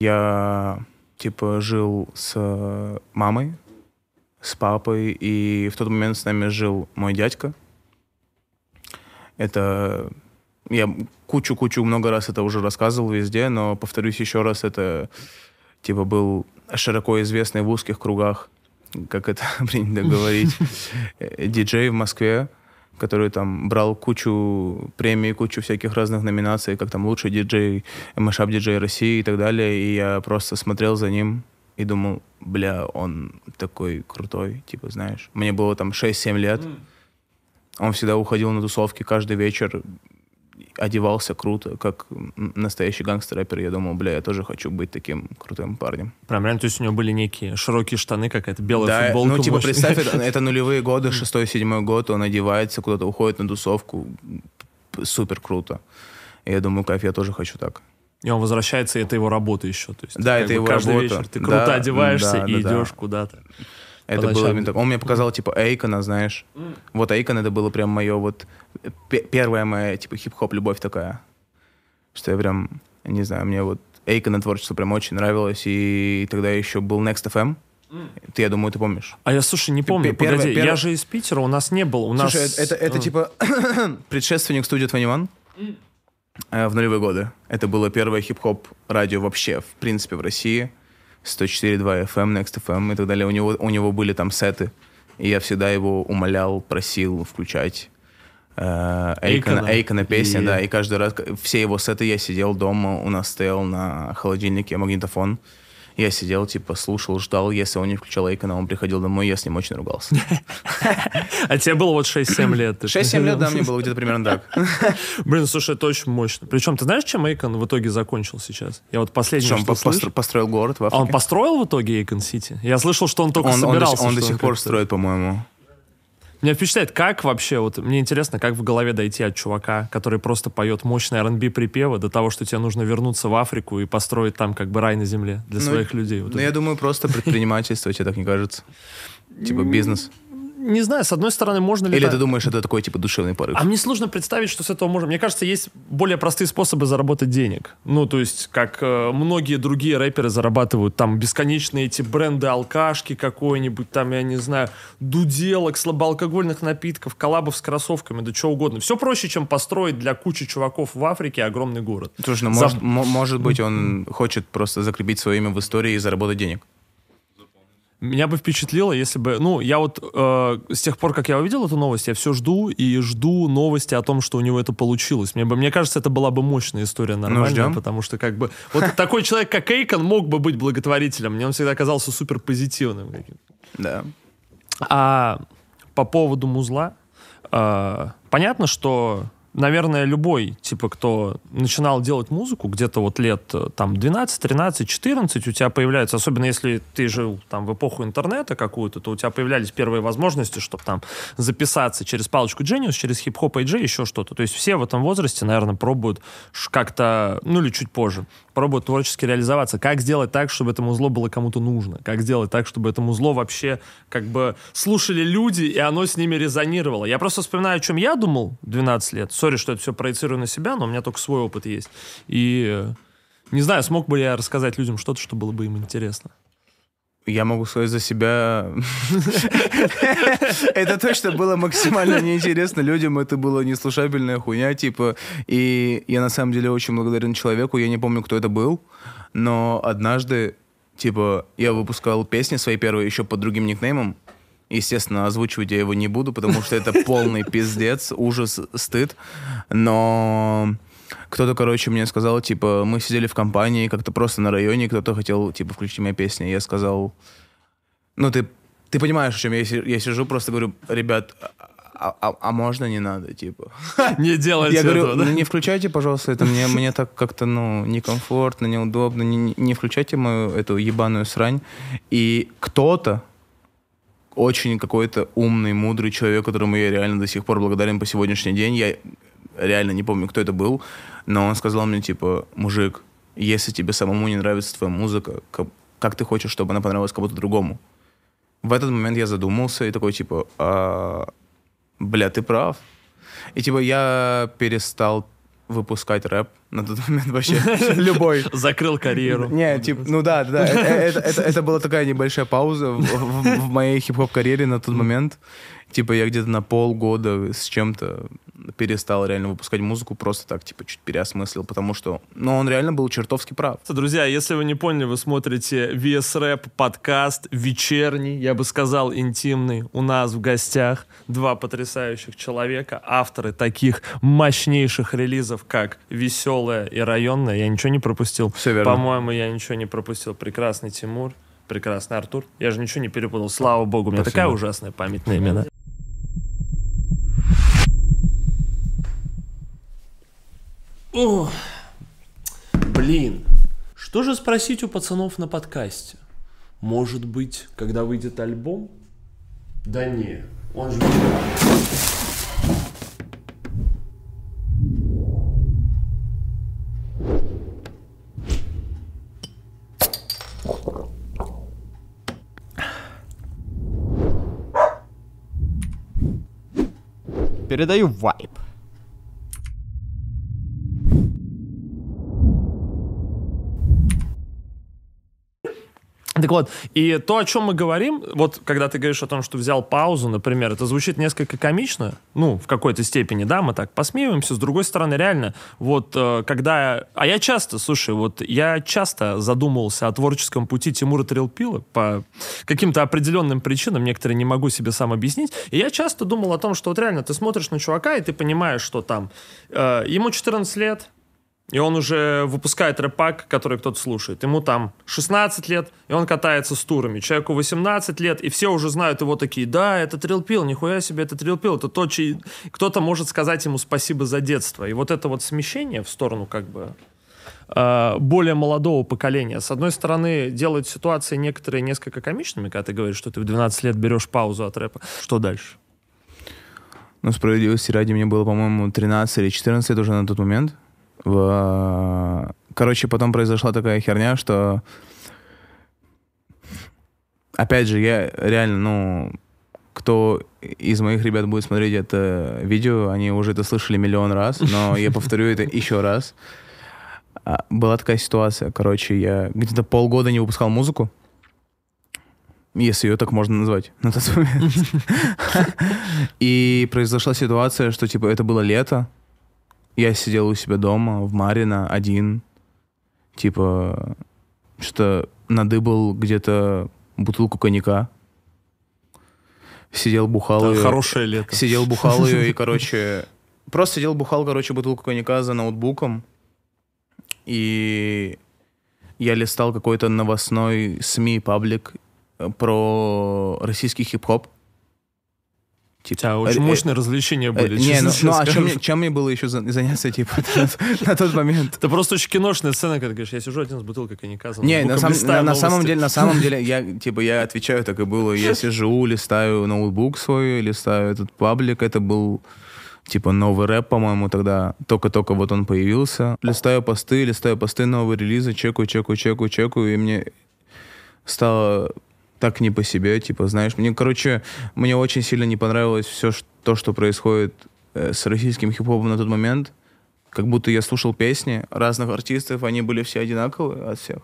Я, типа, жил с мамой, с папой, и в тот момент с нами жил мой дядька. Это... Я кучу-кучу много раз это уже рассказывал везде, но повторюсь еще раз, это, типа, был широко известный в узких кругах, как это принято говорить, диджей в Москве, который там брал кучу премий, кучу всяких разных номинаций, как там лучший диджей, мышап диджей России и так далее. И я просто смотрел за ним и думал, бля, он такой крутой, типа, знаешь. Мне было там 6-7 лет. Он всегда уходил на тусовки каждый вечер, одевался круто, как настоящий гангстер-рэпер. Я думал, бля, я тоже хочу быть таким крутым парнем. Прям реально, то есть у него были некие широкие штаны, какая-то белая Да, футболка. ну, типа, мощная. представь, это, это нулевые годы, шестой, седьмой год, он одевается, куда-то уходит на тусовку. Супер круто. Я думаю, кайф, я тоже хочу так. И он возвращается, и это его работа еще. То есть, Да, это его каждый работа. вечер ты Да, круто одеваешься да, и да, да. идешь куда-то. Это Поначалу. было именно так. Он мне показал, типа, Эйкона, знаешь. Вот Эйкон это было прям мое вот... пе- Первая моя, типа, хип-хоп любовь такая. Что я прям, не знаю, мне вот Эйкона творчество прям очень нравилось. И тогда еще был Next FM. Ты, я думаю, ты помнишь. А я, слушай, не помню, первое- погоди, я первое- же из Питера, у нас не было. У нас... Слушай, это, это, это, типа предшественник студии 21 э, в нулевые годы. Это было первое хип-хоп радио вообще, в принципе, в России. 104.2 FM, Next FM и так далее. У него, у него были там сеты. И я всегда его умолял, просил включать э, Эйкона, Эйкона. Песни, И- да. И каждый раз, все его сеты я сидел дома, у нас стоял на холодильнике магнитофон. Я сидел, типа, слушал, ждал. Если он не включал Эйкона, он приходил домой, я с ним очень ругался. А тебе было вот 6-7 лет. ты 6-7 лет, да, мне было где-то примерно так. Блин, слушай, это очень мощно. Причем, ты знаешь, чем Эйкон в итоге закончил сейчас? Я вот последний Что, слышу. построил город в А Африке? он построил в итоге Эйкон Сити? Я слышал, что он только собирался. он до сих пор строит, по-моему. Меня впечатляет, как вообще, вот мне интересно, как в голове дойти от чувака, который просто поет мощные R&B припевы, до того, что тебе нужно вернуться в Африку и построить там как бы рай на земле для Ну, своих людей. Вот Ну, это. я думаю, просто предпринимательство, тебе так не кажется? Типа бизнес. Не знаю, с одной стороны, можно ли... Или так- ты думаешь, это такой, типа, душевный порыв? А мне сложно представить, что с этого можно... Мне кажется, есть более простые способы заработать денег. Ну, то есть, как э, многие другие рэперы зарабатывают там бесконечные эти бренды алкашки какой-нибудь, там, я не знаю, дуделок, слабоалкогольных напитков, коллабов с кроссовками, да что угодно. Все проще, чем построить для кучи чуваков в Африке огромный город. Слушай, ну, За- может, мо- может быть, он хочет просто закрепить свое имя в истории и заработать денег. Меня бы впечатлило, если бы... Ну, я вот э, с тех пор, как я увидел эту новость, я все жду и жду новости о том, что у него это получилось. Мне, бы, мне кажется, это была бы мощная история нормальная, ждем. потому что как бы... Вот такой человек, как Эйкон, мог бы быть благотворителем. Мне он всегда казался супер позитивным. каким-то. Да. А по поводу музла, э, понятно, что, наверное, любой, типа, кто начинал делать музыку где-то вот лет э, там 12, 13, 14, у тебя появляются, особенно если ты жил там в эпоху интернета какую-то, то у тебя появлялись первые возможности, чтобы там записаться через палочку Genius, через хип-хоп AJ, еще что-то. То есть все в этом возрасте, наверное, пробуют как-то, ну или чуть позже, пробуют творчески реализоваться. Как сделать так, чтобы этому зло было кому-то нужно? Как сделать так, чтобы этому зло вообще как бы слушали люди, и оно с ними резонировало? Я просто вспоминаю, о чем я думал 12 лет. Сори, что это все проецирую на себя, но у меня только свой опыт есть. И э, не знаю, смог бы я рассказать людям что-то, что было бы им интересно. Я могу сказать за себя. Это точно было максимально неинтересно людям. Это было неслушабельная хуйня, типа. И я на самом деле очень благодарен человеку. Я не помню, кто это был. Но однажды, типа, я выпускал песни свои первые еще под другим никнеймом. Естественно, озвучивать я его не буду, потому что это полный пиздец, ужас, стыд. Но кто-то, короче, мне сказал, типа, мы сидели в компании, как-то просто на районе, кто-то хотел, типа, включить мои песни. Я сказал, ну, ты, ты понимаешь, о чем я, я сижу, просто говорю, ребят, а, а- а можно не надо, типа? Не делайте Я говорю, этого, да? ну, не включайте, пожалуйста, это мне, мне так как-то, ну, некомфортно, неудобно, не, не- не включайте мою эту ебаную срань. И кто-то, очень какой-то умный, мудрый человек, которому я реально до сих пор благодарен по сегодняшний день, я реально не помню, кто это был, но он сказал мне, типа, мужик, если тебе самому не нравится твоя музыка, как, ты хочешь, чтобы она понравилась кому-то другому? В этот момент я задумался и такой, типа, «А, бля, ты прав. И типа я перестал выпускать рэп на тот момент вообще. Любой. Закрыл карьеру. Не, типа, ну да, да, это, это, это, это была такая небольшая пауза в, в- в моей хип-хоп карьере на тот момент. Типа я где-то на полгода с чем-то перестал реально выпускать музыку, просто так, типа, чуть переосмыслил, потому что, ну, он реально был чертовски прав. Друзья, если вы не поняли, вы смотрите VS Rap подкаст вечерний, я бы сказал интимный. У нас в гостях два потрясающих человека, авторы таких мощнейших релизов, как «Веселая» и «Районная». Я ничего не пропустил. Всё верно. По-моему, я ничего не пропустил. Прекрасный Тимур, прекрасный Артур. Я же ничего не перепутал. Слава богу, у меня Спасибо. такая ужасная память на имена. О, блин. Что же спросить у пацанов на подкасте? Может быть, когда выйдет альбом? Да не, он же... Передаю вайп. Так вот, и то, о чем мы говорим, вот когда ты говоришь о том, что взял паузу, например, это звучит несколько комично, ну, в какой-то степени, да, мы так посмеиваемся, с другой стороны, реально, вот э, когда... А я часто, слушай, вот я часто задумывался о творческом пути Тимура Трилпила по каким-то определенным причинам, некоторые не могу себе сам объяснить, и я часто думал о том, что вот реально ты смотришь на чувака, и ты понимаешь, что там э, ему 14 лет, и он уже выпускает рэпак, который кто-то слушает. Ему там 16 лет, и он катается с турами. Человеку 18 лет, и все уже знают его такие, да, это Трилпил, нихуя себе, это Трилпил. Это то, чей... кто-то может сказать ему спасибо за детство. И вот это вот смещение в сторону как бы э, более молодого поколения. С одной стороны, делает ситуации некоторые несколько комичными, когда ты говоришь, что ты в 12 лет берешь паузу от рэпа. Что дальше? Ну, справедливости ради, мне было, по-моему, 13 или 14 лет уже на тот момент. В... Короче, потом произошла такая херня, что... Опять же, я реально, ну, кто из моих ребят будет смотреть это видео, они уже это слышали миллион раз, но я повторю это еще раз. А, Была такая ситуация, короче, я где-то полгода не выпускал музыку, если ее так можно назвать на тот момент. И произошла ситуация, что, типа, это было лето, я сидел у себя дома, в Марино, один, типа, что надыбал где-то бутылку коньяка, сидел, бухал Это её. хорошее лето. Сидел, бухал ее и, короче... Просто сидел, бухал, короче, бутылку коньяка за ноутбуком. И я листал какой-то новостной СМИ паблик э, про российский хип-хоп. У тебя очень э, мощные развлечения Э, были. Не, ну, ну а чем, чем мне было еще за- заняться, типа, на, тот момент? Это просто очень киношная сцена, когда говоришь, я сижу один с бутылкой коньяка. Не, на, самом деле, на самом деле, я, типа, я отвечаю, так и было. Я сижу, листаю ноутбук свой, листаю этот паблик. Это был, типа, новый рэп, по-моему, тогда. Только-только вот он появился. Листаю посты, листаю посты, новые релизы, чекаю, чекаю, чекаю, чекаю, и мне стало так не по себе, типа, знаешь, мне, короче, мне очень сильно не понравилось все то, что происходит э, с российским хип-хопом на тот момент. Как будто я слушал песни разных артистов, они были все одинаковые от всех.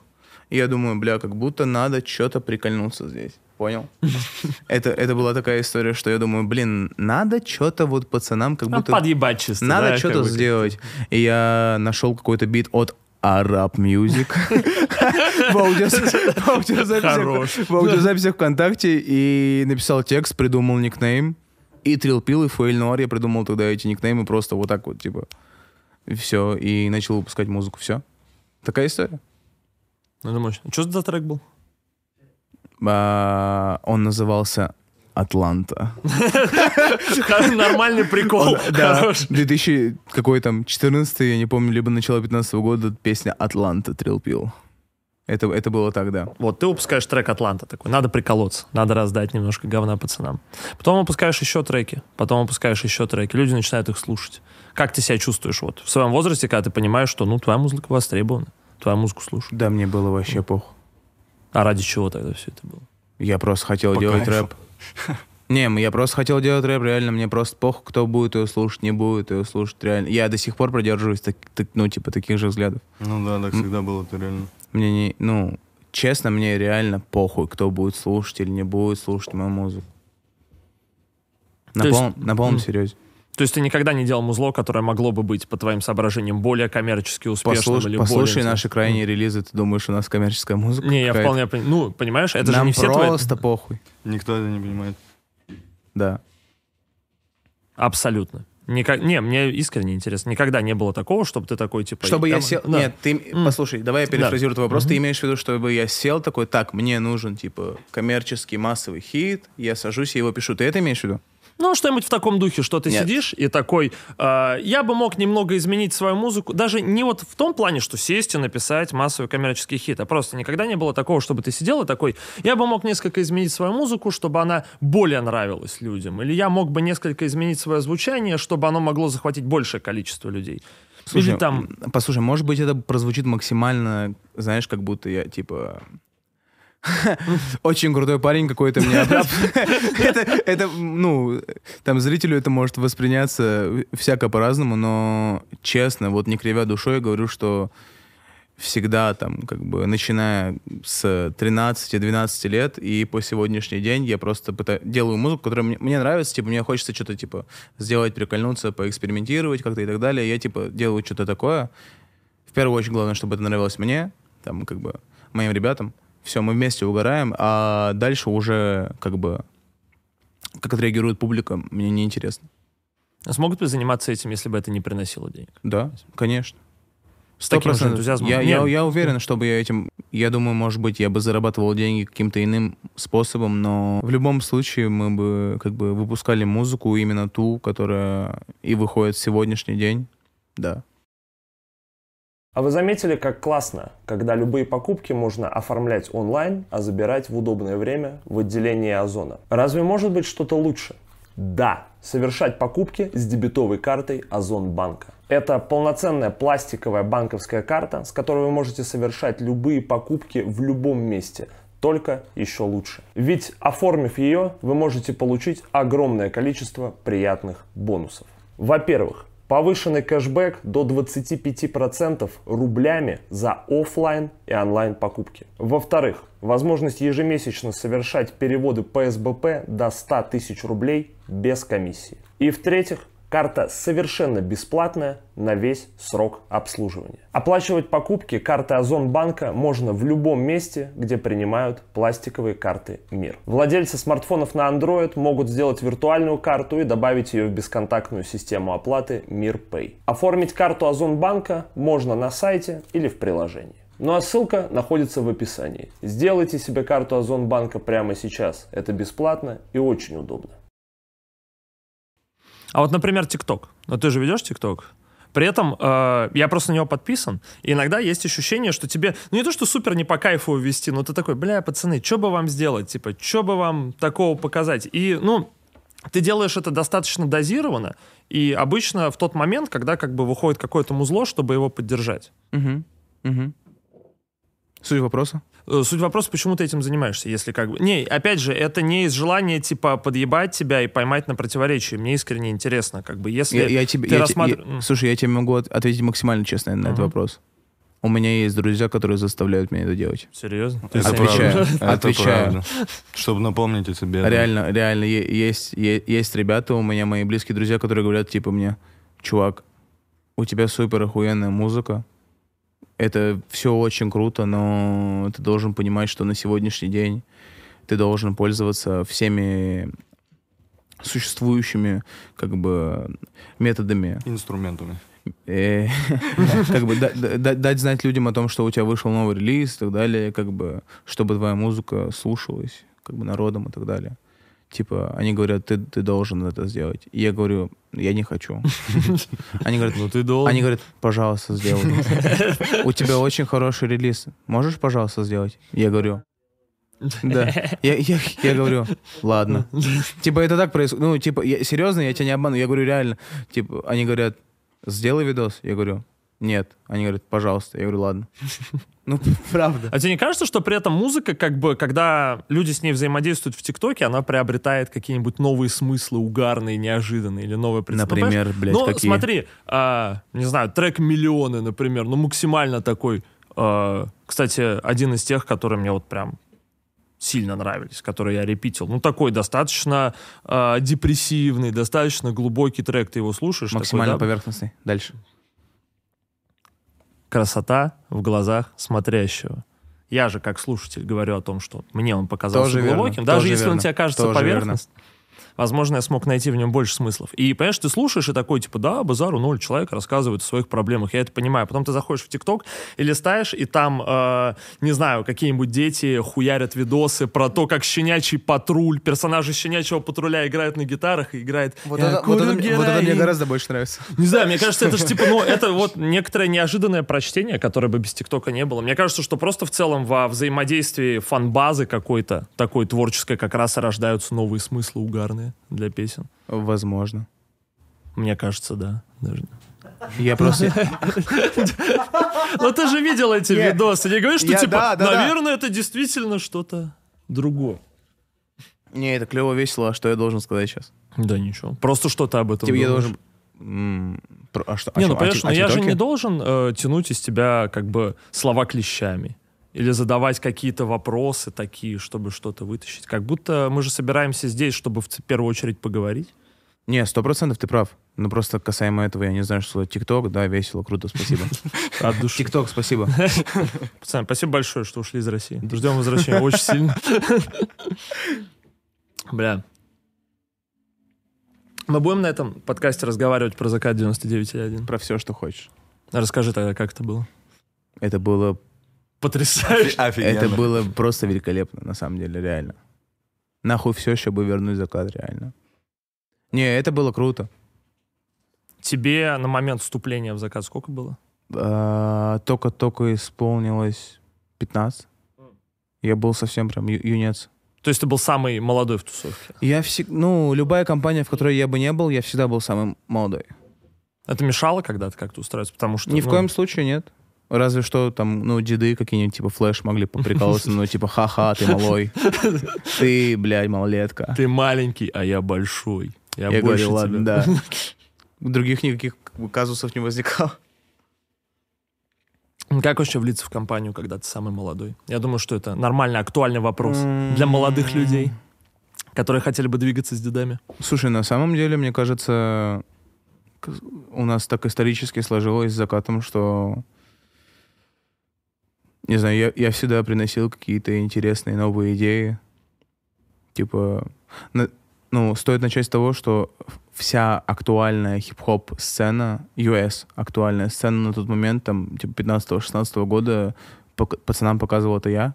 И я думаю, бля, как будто надо что-то прикольнуться здесь. Понял? Это, это была такая история, что я думаю, блин, надо что-то вот пацанам как будто... подъебать чисто. Надо да, что-то сделать. И я нашел какой-то бит от Arab Music в аудиозаписях- ВКонтакте и написал текст, придумал никнейм. И Трилпил, и Фуэль Нуар я придумал тогда эти никнеймы просто вот так вот, типа. И все. И начал выпускать музыку. Все. Такая история. Ну, это мощно. Что за трек был? А, он назывался Атланта. Нормальный прикол. Да, Хорош. 2000 какой там, 14 я не помню, либо начало 15 года, песня «Атланта» Трилпил. Это, это было тогда. Вот ты выпускаешь трек Атланта такой, надо приколоться, надо раздать немножко говна пацанам. Потом выпускаешь еще треки, потом выпускаешь еще треки, люди начинают их слушать. Как ты себя чувствуешь вот в своем возрасте, когда ты понимаешь, что ну твоя музыка востребована, твою музыку слушают. Да, мне было вообще пох. А ради чего тогда все это было? Я просто хотел По делать кайфу. рэп. Не, я просто хотел делать рэп, реально, мне просто похуй, кто будет его слушать, не будет его слушать, реально. Я до сих пор продерживаюсь, так, так, ну, типа, таких же взглядов. Ну да, так всегда было, это реально. Мне не, ну, честно, мне реально похуй, кто будет слушать или не будет слушать мою музыку. На, То есть- полном- на полном серьезе. То есть ты никогда не делал музло, которое могло бы быть, по твоим соображениям, более коммерчески успешным Послуш- или послушай более... наши крайние релизы, ты думаешь, у нас коммерческая музыка? Не, я вполне понимаю. Ну, понимаешь, это Нам же не все твои... просто похуй. Никто это не понимает. Да. Абсолютно. Никак... Не, мне искренне интересно. Никогда не было такого, чтобы ты такой, типа... Чтобы я там- сел... Да. Нет, ты... Послушай, давай я перефразирую твой вопрос. Мгм. Ты имеешь в виду, чтобы я сел такой, так, мне нужен, типа, коммерческий массовый хит, я сажусь и его пишу. Ты это имеешь в виду? Ну, что-нибудь в таком духе, что ты Нет. сидишь и такой, э, я бы мог немного изменить свою музыку, даже не вот в том плане, что сесть и написать массовый коммерческий хит, а просто никогда не было такого, чтобы ты сидел и такой, я бы мог несколько изменить свою музыку, чтобы она более нравилась людям, или я мог бы несколько изменить свое звучание, чтобы оно могло захватить большее количество людей. Слушай, или там... послушай, может быть, это прозвучит максимально, знаешь, как будто я, типа... Очень крутой парень какой-то мне. это, это, ну, там зрителю это может восприняться всяко по-разному, но честно, вот не кривя душой, говорю, что всегда там, как бы, начиная с 13-12 лет и по сегодняшний день я просто пыта- делаю музыку, которая мне, мне нравится, типа, мне хочется что-то, типа, сделать, прикольнуться, поэкспериментировать как-то и так далее. Я, типа, делаю что-то такое. В первую очередь, главное, чтобы это нравилось мне, там, как бы, моим ребятам. Все, мы вместе угораем, а дальше уже, как бы, как отреагирует публика, мне неинтересно. Смогут ли заниматься этим, если бы это не приносило денег? Да, конечно. С таким же 100%. энтузиазмом? Я, я, Не. я уверен, чтобы я этим... Я думаю, может быть, я бы зарабатывал деньги каким-то иным способом, но в любом случае мы бы как бы выпускали музыку именно ту, которая и выходит в сегодняшний день. Да. А вы заметили, как классно, когда любые покупки можно оформлять онлайн, а забирать в удобное время в отделении Озона? Разве может быть что-то лучше? Да, совершать покупки с дебетовой картой Озон банка. Это полноценная пластиковая банковская карта, с которой вы можете совершать любые покупки в любом месте, только еще лучше. Ведь оформив ее, вы можете получить огромное количество приятных бонусов. Во-первых, повышенный кэшбэк до 25% рублями за оффлайн и онлайн покупки. Во-вторых, возможность ежемесячно совершать переводы по СБП до 100 тысяч рублей без комиссии. И в-третьих, Карта совершенно бесплатная на весь срок обслуживания. Оплачивать покупки карты Озон банка можно в любом месте, где принимают пластиковые карты МИР. Владельцы смартфонов на Android могут сделать виртуальную карту и добавить ее в бесконтактную систему оплаты МИР Pay. Оформить карту Озон банка можно на сайте или в приложении. Ну а ссылка находится в описании. Сделайте себе карту Озон банка прямо сейчас. Это бесплатно и очень удобно. А вот, например, ТикТок. Ну, ты же ведешь ТикТок? При этом э, я просто на него подписан, и иногда есть ощущение, что тебе, ну не то, что супер не по кайфу ввести, но ты такой, бля, пацаны, что бы вам сделать, типа, что бы вам такого показать? И, ну, ты делаешь это достаточно дозированно, и обычно в тот момент, когда как бы выходит какое-то музло, чтобы его поддержать. Угу. Угу. Суть вопроса? Э, Суть вопроса, почему ты этим занимаешься, если как бы... Не, опять же, это не из желания, типа, подъебать тебя и поймать на противоречии. Мне искренне интересно, как бы, если Я, я тебе, ты я рассматр- я- слушай, я тебе могу от- ответить максимально честно на этот Мгм. вопрос. У меня есть друзья, которые заставляют меня это делать. Серьезно? Это Отвечаю. Это Отвечаю. правда. Чтобы напомнить о себе. да. Реально, реально, е- есть, е- есть ребята у меня, мои близкие друзья, которые говорят, типа, мне, чувак, у тебя супер охуенная музыка, это все очень круто, но ты должен понимать, что на сегодняшний день ты должен пользоваться всеми существующими, как бы, методами Инструментами. э, как бы да- да- дать знать людям о том, что у тебя вышел новый релиз и так далее, как бы, чтобы твоя музыка слушалась, как бы народом и так далее. Типа, они говорят, ты, ты должен это сделать. И я говорю, я не хочу. Они говорят, Ну ты должен. они говорят, пожалуйста, сделай. У тебя очень хороший релиз. Можешь, пожалуйста, сделать? Я говорю, да. Я, я, я говорю, ладно. Типа, это так происходит. Ну, типа, я, серьезно, я тебя не обману. Я говорю, реально. Типа, они говорят, сделай видос. Я говорю, Нет. Они говорят, пожалуйста. Я говорю, ладно. Ну, правда. А тебе не кажется, что при этом музыка, как бы, когда люди с ней взаимодействуют в ТикТоке, она приобретает какие-нибудь новые смыслы, угарные, неожиданные или новые представления? Например, блядь, Ну, какие? смотри, а, не знаю, трек «Миллионы», например, ну, максимально такой. а, кстати, один из тех, которые мне вот прям сильно нравились, которые я репитил. Ну, такой достаточно а, депрессивный, достаточно глубокий трек. Ты его слушаешь? такой, Максимально да? поверхностный. Дальше. Красота в глазах смотрящего. Я же, как слушатель, говорю о том, что мне он показался Тоже верно, глубоким. Даже тоже если он верно, тебе кажется тоже поверхностным, возможно, я смог найти в нем больше смыслов. И, понимаешь, ты слушаешь и такой, типа, да, базару ноль, человек рассказывает о своих проблемах. Я это понимаю. Потом ты заходишь в ТикТок и листаешь, и там, э, не знаю, какие-нибудь дети хуярят видосы про то, как щенячий патруль, персонажи щенячьего патруля играют на гитарах и играет Вот «Я это, вот, это, вот это мне героин». гораздо больше нравится. Не знаю, мне кажется, это же типа, ну, это вот некоторое неожиданное прочтение, которое бы без ТикТока не было. Мне кажется, что просто в целом во взаимодействии фан-базы какой-то, такой творческой, как раз и рождаются новые смыслы угарные для песен. Возможно. Мне кажется, да. Даже. Я просто... Ну ты же видел эти видосы. Не говоришь, что Я- типа, наверное, это действительно что-то другое. Не, это клево, весело. А что я должен сказать сейчас? Да ничего. Просто что-то об этом Типа я должен... А что? о Не, ну? О понимаешь, о я же не должен э, тянуть из тебя как бы слова клещами. Или задавать какие-то вопросы такие, чтобы что-то вытащить. Как будто мы же собираемся здесь, чтобы в первую очередь поговорить. Не, сто процентов ты прав. Ну просто касаемо этого, я не знаю, что. ТикТок, да, весело, круто, спасибо. От души. ТикТок, спасибо. Пацаны, спасибо большое, что ушли из России. Ждем возвращения очень сильно. Бля. Мы будем на этом подкасте разговаривать про закат 99.1. Про все, что хочешь. Расскажи тогда, как это было. Это было, Потрясающе. Офигенно. это было просто великолепно, на самом деле, реально. Нахуй все, чтобы вернуть закат, реально. Не, это было круто. Тебе на момент вступления в закат сколько было? А, Только-только исполнилось 15. Я был совсем прям ю- юнец. То есть ты был самый молодой в тусовке. Я всегда, ну, любая компания, в которой я бы не был, я всегда был самым молодой. Это мешало когда-то как-то устроиться? Потому что... Ни в ну, коем случае нет. Разве что там, ну, деды какие-нибудь, типа, флеш могли поприкалываться, ну, типа, ха-ха, ты малой. Ты, блядь, малолетка. Ты маленький, а я большой. Я, Я больше говорю, ладно, тебя. да. Других никаких как бы, казусов не возникало. Как вообще влиться в компанию, когда ты самый молодой? Я думаю, что это нормальный, актуальный вопрос для молодых людей, которые хотели бы двигаться с дедами. Слушай, на самом деле, мне кажется, у нас так исторически сложилось с закатом, что не знаю, я, я всегда приносил какие-то интересные новые идеи. Типа, на- ну, стоит начать с того, что вся актуальная хип-хоп сцена, US актуальная сцена на тот момент, там, типа, 15-16 года, пацанам показывал это я.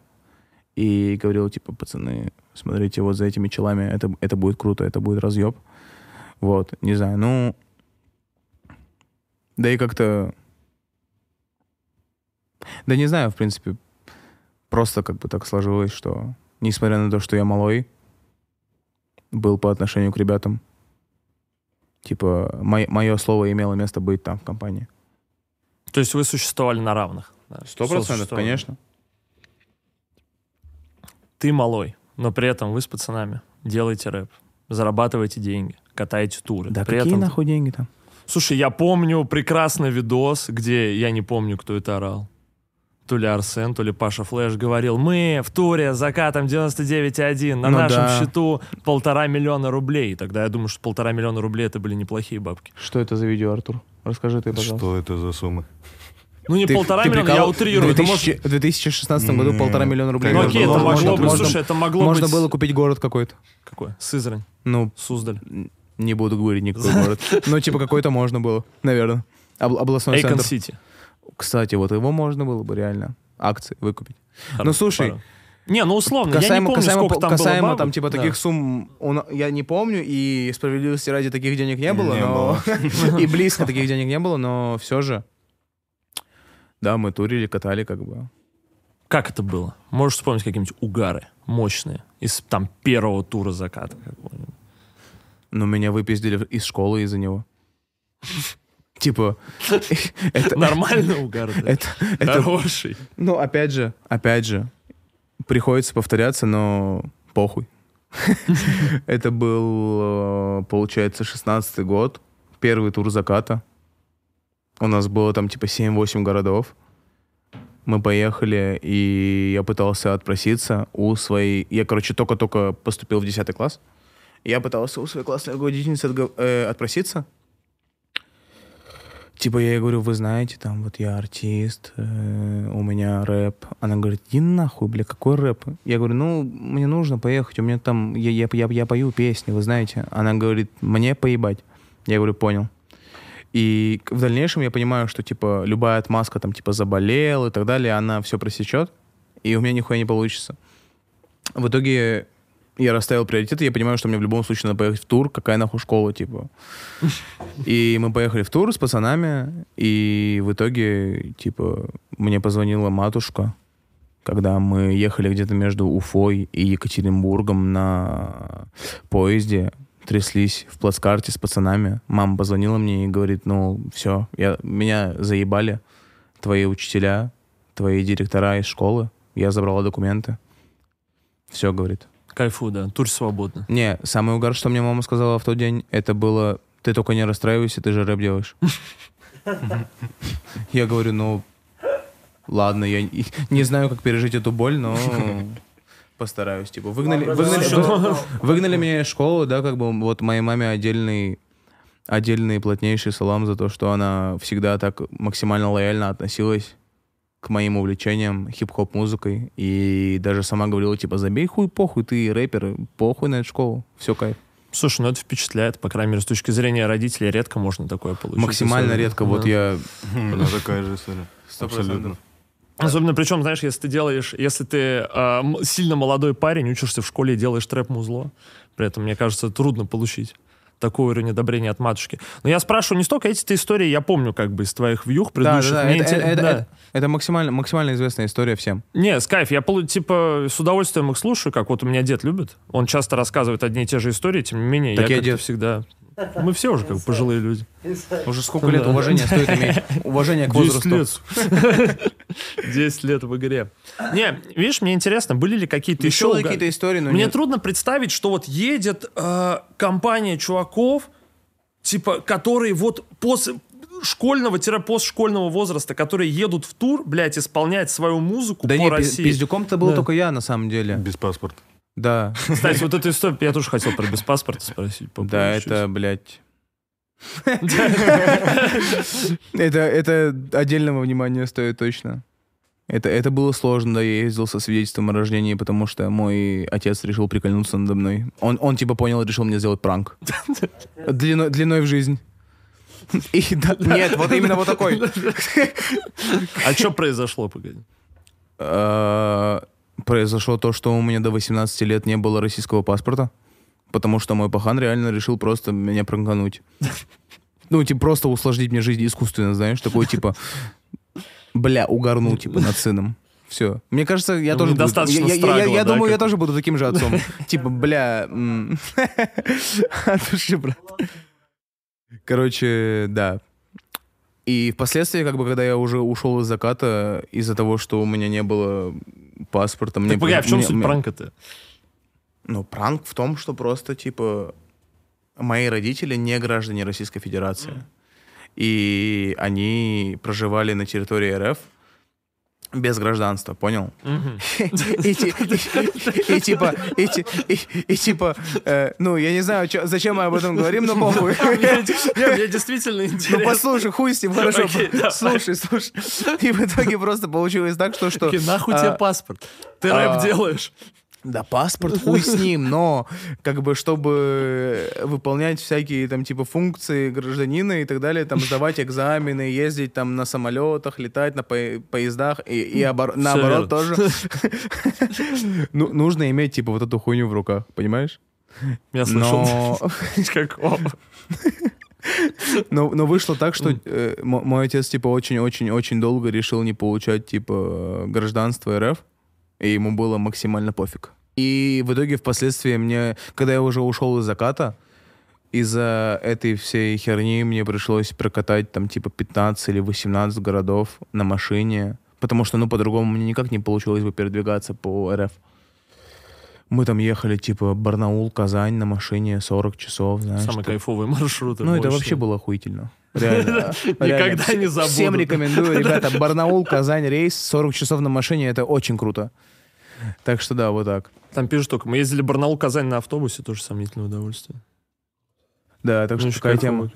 И говорил, типа, пацаны, смотрите, вот за этими челами это, это будет круто, это будет разъеб. Вот, не знаю, ну... Да и как-то... Да не знаю, в принципе, просто как бы так сложилось, что, несмотря на то, что я малой, был по отношению к ребятам, типа, мое слово имело место быть там, в компании. То есть вы существовали на равных. да? Сто процентов, конечно. Ты малой, но при этом вы с пацанами делаете рэп, зарабатываете деньги, катаете туры. Да при какие этом... нахуй деньги там? Слушай, я помню прекрасный видос, где я не помню, кто это орал. То ли Арсен, то ли Паша Флэш говорил, мы в туре с закатом 99.1, на Ну нашем да. счету полтора миллиона рублей. Тогда я думаю, что полтора миллиона рублей это были неплохие бабки. Что это за видео, Артур? Расскажи ты, пожалуйста. Что это за суммы? Ну не Ты- полтора ты миллиона, я прикал- утрирую. В Это может- 2000 в 2016 году Не, полтора миллиона рублей. Ну окей, это могло Можно- быть, можно- слушай, это могло Можно быть... было купить город какой-то. Какой? Сызрань, Ну, Суздаль. не буду говорить никакой город. Ну, типа, какой-то можно было, наверное. Об- областной Эйкон центр. Сити. Кстати, вот его можно было бы реально акции выкупить. Ну, слушай, Пара. Не, ну условно, я не Касаемо, помню, касаемо, сколько там касаемо было бабок. там, типа, Да. таких сумм на- я не помню, и справедливости ради таких денег не было, Не но... и близко таких денег не было, но все же... Да, мы турили, катали, как бы. Как это было? Можешь вспомнить какие-нибудь угары мощные из там первого тура заката? Но меня выпиздили из школы из-за него. Типа, это, Нормальный угар. это, Хороший. ну, опять же, опять же, приходится повторяться, но похуй. Это был, э, получается, шестнадцатый год, первый тур заката. У нас было там типа 7-8 городов. Мы поехали, и я пытался отпроситься у своей... Я, короче, только-только поступил в 10 класс. Я пытался у своей классной руководительницы отго- э, отпроситься. Типа я ей говорю, вы знаете, там вот я артист, э, у меня рэп. Она говорит, иди нахуй, бля, какой рэп? Я говорю, ну, мне нужно поехать, у меня там, я, я, я, я пою песни, вы знаете. Она говорит, мне поебать. Я говорю, понял. И в дальнейшем я понимаю, что, типа, любая отмазка, там, типа, заболел и так далее, она все просечет, и у меня нихуя не получится. В итоге я расставил приоритеты, я понимаю, что мне в любом случае надо поехать в тур, какая нахуй школа, типа. И мы поехали в тур с пацанами, и в итоге, типа, мне позвонила матушка, когда мы ехали где-то между Уфой и Екатеринбургом на поезде, тряслись в плацкарте с пацанами. Мама позвонила мне и говорит, ну, все, я, меня заебали твои учителя, твои директора из школы. Я забрала документы. Все, говорит. Кайфу, да. Тур свободно. Не, самый угар, что мне мама сказала в тот день, это было, ты только не расстраивайся, ты же рэп делаешь. Я говорю, ну, ладно, я не знаю, как пережить эту боль, но постараюсь. Типа, выгнали, выгнали, вы- выгнали меня из школы, да, как бы вот моей маме отдельный отдельный плотнейший салам за то, что она всегда так максимально лояльно относилась к моим увлечениям хип-хоп музыкой и даже сама говорила типа забей хуй похуй ты рэпер похуй на эту школу все кайф Слушай, ну это впечатляет, по крайней мере, с точки зрения родителей редко можно такое получить. максимально Особенно. редко вот Да. я У меня такая же история. Сто процентов. Особенно, причем, знаешь, если ты делаешь, если ты э, м- сильно молодой парень, учишься в школе и делаешь трэп-музло, при этом, мне кажется, трудно получить такой уровень одобрения от матушки. Но я спрашиваю не столько эти-то истории, я помню как бы из твоих вьюх да, да, предыдущих. да, Мне это, инте- это- да. это- это максимально максимально известная история всем Не, Скайф, я типа с удовольствием их слушаю, как вот у меня дед любит. Он часто рассказывает одни и те же истории, тем не менее, Так я, я дед. всегда... Мы все уже как бы пожилые люди. уже сколько лет уважения стоит иметь уважение к 10 возрасту лет. 10 лет в игре. Не, видишь, мне интересно, были ли какие-то еще... какие-то истории но Мне трудно представить, что вот едет э, компания чуваков, типа, которые вот после школьного-постшкольного возраста, которые едут в тур, блядь, исполнять свою музыку да по не России. пиздюком-то был Да. только я на самом деле Без паспорта. Да Кстати, вот эту историю я тоже хотел про без паспорта спросить. да это блядь Это, это отдельного внимания стоит точно. Это, это было сложно, да, я ездил со свидетельством о рождении, потому что мой отец решил прикольнуться надо мной. Он, он типа понял и решил мне сделать пранк. Длиной, длиной в жизнь. И да- нет, вот именно вот такой. А что произошло, погоди? Произошло то, что у меня до 18 лет не было российского паспорта, потому что мой пахан реально решил просто меня пранкануть. Ну, типа, просто усложнить мне жизнь искусственно, знаешь, такой, типа, бля, угарну, типа, над сыном. Все. Мне кажется, я Ну, тоже буду... недостаточно Я, я- я- страгла, я да, думаю, я тоже буду таким же отцом. Типа, бля... От души, брат. Короче, да. И впоследствии, как бы, когда я уже ушел из заката, из-за того, что у меня не было паспорта, мне... Так, погоди, а в чем мне- суть мне- пранка-то? Ну, пранк в том, что просто, типа, мои родители не граждане Российской Федерации. И они проживали на территории РФ без гражданства, понял? И ти- и- и типа, и ти- и- и типа, э, ну, я не знаю, зачем мы об этом говорим, но похуй. Не, мне действительно Ну, интересно. послушай, хуй с ним, хорошо. Слушай, слушай. И в итоге просто получилось так, что... Нахуй а, тебе паспорт? Ты а, рэп делаешь? Да, паспорт хуй с ним, но как бы чтобы выполнять всякие там типа функции гражданина и так далее, там сдавать экзамены, ездить там на самолетах, летать на по- поездах и, и обор- наоборот тоже. Ну, нужно иметь типа вот эту хуйню в руках, понимаешь? Я слышал. Но, но, но вышло так, что э, мо- мой отец типа очень-очень-очень долго решил не получать типа гражданство РФ, и ему было максимально пофиг. И в итоге впоследствии мне, когда я уже ушел из заката, из-за этой всей херни мне пришлось прокатать там типа 15 или 18 городов на машине, потому что, ну, по-другому мне никак не получилось бы передвигаться по РФ. Мы там ехали, типа, Барнаул, Казань на машине 40 часов, знаешь. Самый что- кайфовый маршрут. Ну, это вообще было охуительно. Реально. Никогда не забуду. Всем рекомендую, ребята. Барнаул, Казань, рейс, 40 часов на машине, это очень круто. Так что да, вот так. Там пишут только, мы ездили Барнаул-Казань на автобусе, тоже сомнительное удовольствие. Да, так Ну, что такая тема.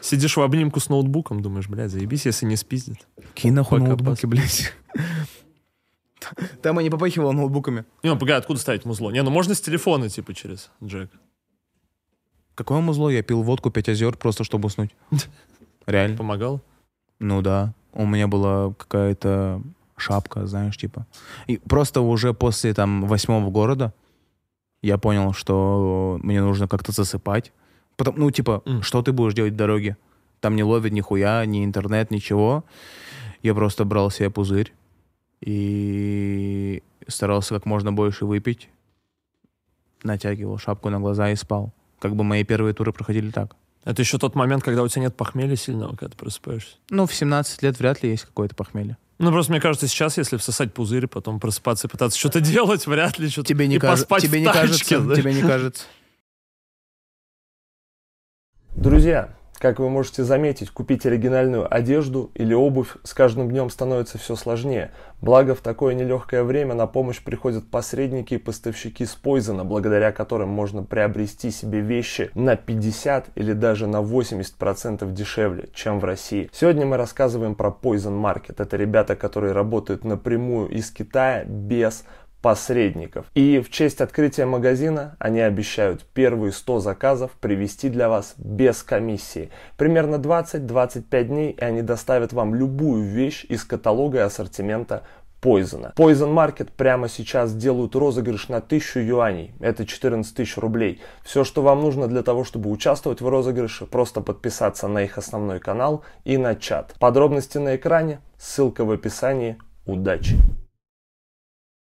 Сидишь в обнимку с ноутбуком, думаешь, блядь, заебись, если не спиздит. Кинь нахуй Пока ноутбуки, блядь. Там и не попахивало ноутбуками. Не, ну, погоди, откуда ставить музло? Не, ну можно с телефона, типа, через джек. Какое музло? Я пил водку 5 озер просто, чтобы уснуть. Реально. Помогал? Ну да. У меня была какая-то шапка, знаешь, типа. И просто уже после там восьмого города я понял, что мне нужно как-то засыпать. Потом, ну, типа, М. что ты будешь делать в дороге? Там не ловит нихуя, ни интернет, ничего. Я просто брал себе пузырь и старался как можно больше выпить. Натягивал шапку на глаза и спал. Как бы мои первые туры проходили так. Это еще тот момент, когда у тебя нет похмелья сильного, когда ты просыпаешься. Ну, в 17 лет вряд ли есть какое-то похмелье. Ну, просто мне кажется, сейчас, если всосать пузырь, потом просыпаться и пытаться что-то делать, вряд ли что-то... Тебе не, и поспать тебе не тачке, кажется, да. тебе не кажется. Друзья, как вы можете заметить, купить оригинальную одежду или обувь с каждым днем становится все сложнее. Благо, в такое нелегкое время на помощь приходят посредники и поставщики с Poison, благодаря которым можно приобрести себе вещи на 50 или даже на 80% дешевле, чем в России. Сегодня мы рассказываем про Poison Market. Это ребята, которые работают напрямую из Китая без посредников. И в честь открытия магазина они обещают первые 100 заказов привезти для вас без комиссии. Примерно 20-25 дней, и они доставят вам любую вещь из каталога и ассортимента Poison. Poison Market прямо сейчас делают розыгрыш на 1000 юаней. Это 14 тысяч рублей. Все, что вам нужно для того, чтобы участвовать в розыгрыше, просто подписаться на их основной канал и на чат. Подробности на экране, ссылка в описании. Удачи!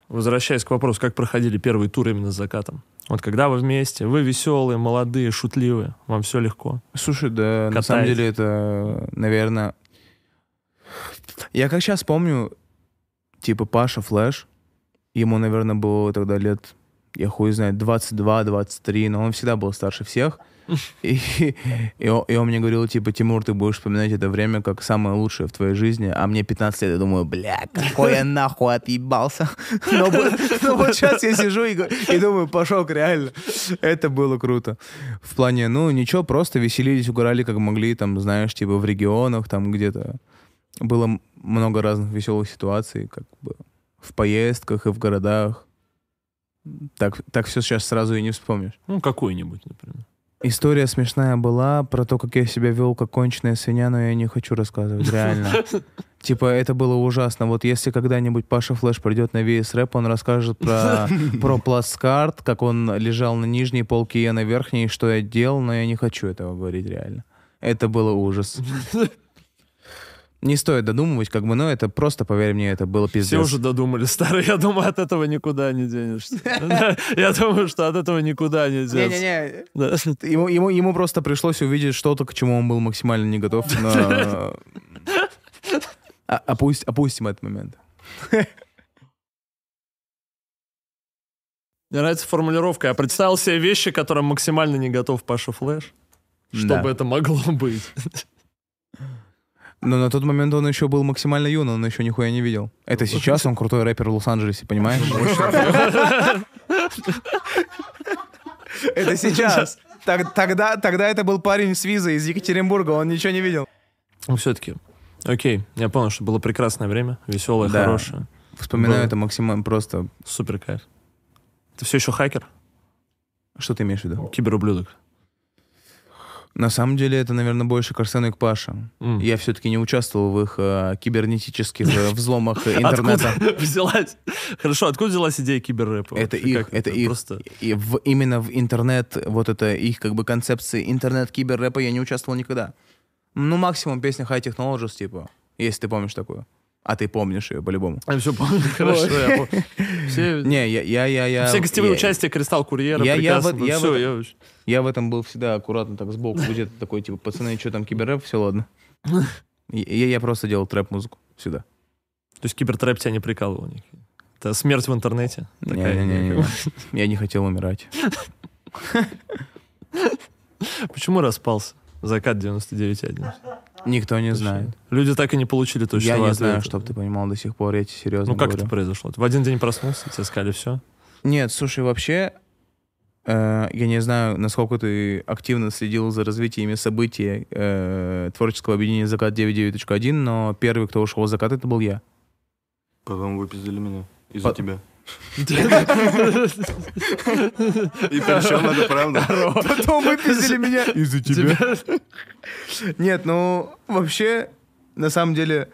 Возвращаясь к вопросу, как проходили первые туры именно с закатом. Вот когда вы вместе, вы веселые, молодые, шутливые, вам все легко. Слушай, да, на Катаюсь. самом деле это, наверное... Я как сейчас помню, типа Паша Флэш, ему, наверное, было тогда лет, я хуй знает, 22-23, но он всегда был старше всех. И, и, он, и он мне говорил, типа, Тимур, ты будешь вспоминать это время как самое лучшее в твоей жизни, а мне 15 лет, я думаю, бля, какой я нахуй отъебался. Но, но вот сейчас я сижу и, и думаю, Пашок, реально, это было круто. В плане, ну, ничего, просто веселились, угорали как могли, там, знаешь, типа, в регионах, там, где-то. Было много разных веселых ситуаций, как бы, в поездках и в городах. Так, так все сейчас сразу и не вспомнишь. Ну, какой-нибудь, например. История смешная была про то, как я себя вел как конченая свинья, но я не хочу рассказывать, реально. Типа, это было ужасно. Вот если когда-нибудь Паша Флэш придет на VS Рэп, он расскажет про, про плацкарт, как он лежал на нижней полке, я на верхней, что я делал, но я не хочу этого говорить реально. Это было ужас. Не стоит додумывать, как бы, но это просто, поверь мне, это было пиздец. Все уже додумали, старый. Я думаю, от этого никуда не денешься. Я думаю, что от этого никуда не денешься. Не-не-не, Да. Ему, просто пришлось увидеть что-то, к чему он был максимально не готов. Но... А- опустим этот момент. Мне нравится формулировка. Я представил себе вещи, которым максимально не готов Паша Флэш. Что Да. бы это могло быть? Но на тот момент он еще был максимально юн, он еще нихуя не видел. Это сейчас он крутой рэпер в Лос-Анджелесе, понимаешь? Это сейчас. Тогда, тогда это был парень с визой из Екатеринбурга, он ничего не видел. Ну, все-таки. Окей, я понял, что было прекрасное время, веселое, Да. хорошее. Вспоминаю Было. это максимально просто. Супер кайф. Ты все еще хакер? Что ты имеешь в виду? Киберублюдок. На самом деле это, наверное, больше к Арсену и к Паше. М. Я все-таки не участвовал в их э, кибернетических э, взломах интернета. Откуда взялась? Хорошо, откуда взялась идея киберрэпа? Это Вообще, их, как это их. Просто... И в, именно в интернет, вот это их как бы концепции интернет-киберрэпа я не участвовал никогда. Ну, максимум песня High Technologies, типа, если ты помнишь такую. А ты помнишь ее по-любому. Я все помню хорошо. я помню. Все, Не, я, я, я, я, все гостевые я- участия Кристалл Курьера Я- я в- я в Всё, этом- я- Я в этом был всегда аккуратно так сбоку, где-то такой, типа, пацаны, что там, киберрэп, все ладно. Я, я просто делал трэп-музыку всегда. То есть кибертрэп тебя не прикалывал? никак? Это смерть в интернете? такая Не-не-не, я не хотел умирать. Почему распался? Закат 99.1. Никто не знает. Люди так и не получили то, что Я не от знаю, чтобы ты понимал до сих пор, я тебе серьезно Ну как говорю. это произошло? В один день проснулся, тебе сказали все. Нет, слушай, вообще, э, я не знаю, насколько ты активно следил за развитиями событий э, творческого объединения «Закат 99.1», но первый, кто ушел в «Закат», это был я. Потом выпиздили меня. Из-за По- тебя. И причем это правда. Потом выпиздили меня из-за тебя. Нет, ну, вообще, на самом деле,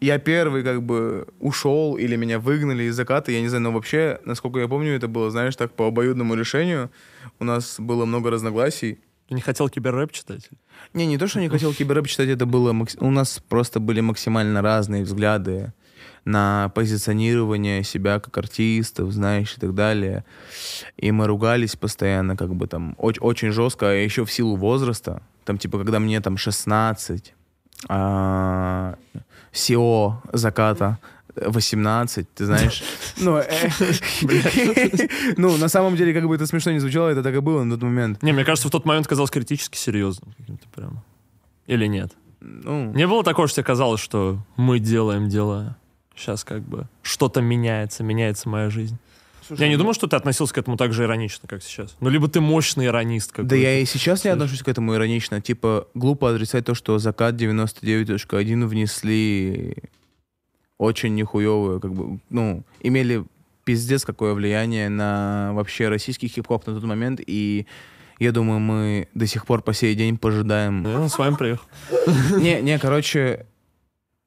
я первый как бы ушел или меня выгнали из заката, я не знаю, но вообще, насколько я помню, это было, знаешь, так по обоюдному решению. У нас было много разногласий. Ты не хотел киберрэп читать? Не, не то, что не хотел киберрэп читать, это было... У нас просто были максимально разные взгляды на позиционирование себя как артистов, знаешь, и так далее. И мы ругались постоянно, как бы там, оч- очень жестко, а еще в силу возраста. Там, типа, когда мне там 16, а, СИО заката 18, ты знаешь. Ну, э, ну, на самом деле, как бы это смешно не звучало, это так и было на тот момент. Не, мне кажется, в тот момент казалось критически серьезным каким-то прямо. Или нет? Ну, Не было такого, что тебе казалось, что мы делаем дела. Сейчас как бы что-то меняется, меняется моя жизнь. слушай, Я не ну, думаю, что ты относился к этому так же иронично, как сейчас. Ну, либо ты мощный иронист какой-то. Да я и сейчас не отношусь к этому иронично. Типа, глупо отрицать то, что закат 99.1 внесли очень нехуевую, как бы, ну, имели пиздец какое влияние на вообще российский хип-хоп на тот момент, и я думаю, мы до сих пор по сей день пожидаем... Я с вами приехал. Не, не, короче,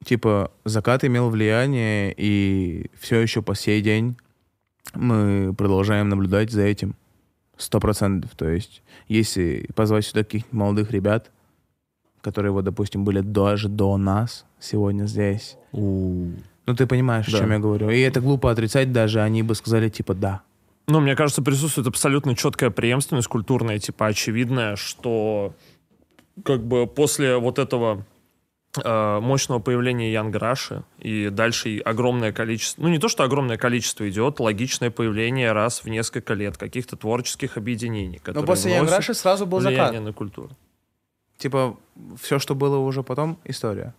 типа, закат имел влияние, и все еще по сей день мы продолжаем наблюдать за этим. Сто процентов. То есть, если позвать сюда каких-нибудь молодых ребят, которые, вот, допустим, были даже до нас сегодня здесь, ну, ты понимаешь, Да. о чем я говорю. И это глупо отрицать даже, они бы сказали, типа, да. Ну, мне кажется, присутствует абсолютно четкая преемственность культурная, типа очевидная, что как бы после вот этого мощного появления Янг Раши и дальше огромное количество, ну не то, что огромное количество идет, логичное появление раз в несколько лет каких-то творческих объединений, Но которые после вносят Янграши сразу был закат. на культуру. Типа, все, что было уже потом, история.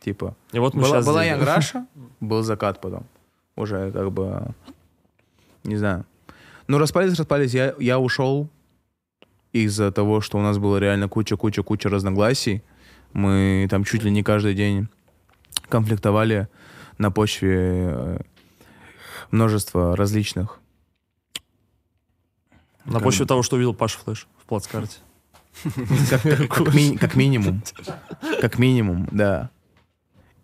Типа, И вот мы была, сейчас была да. Russia, был закат потом. Уже как бы, не знаю. Ну, распались, распались. Я, я ушел из-за того, что у нас было реально куча-куча-куча разногласий. Мы там чуть ли не каждый день конфликтовали на почве э, множества различных. На почве того, что увидел Паша Флэш в плацкарте. Как, как- как ми- как минимум. Как минимум, да.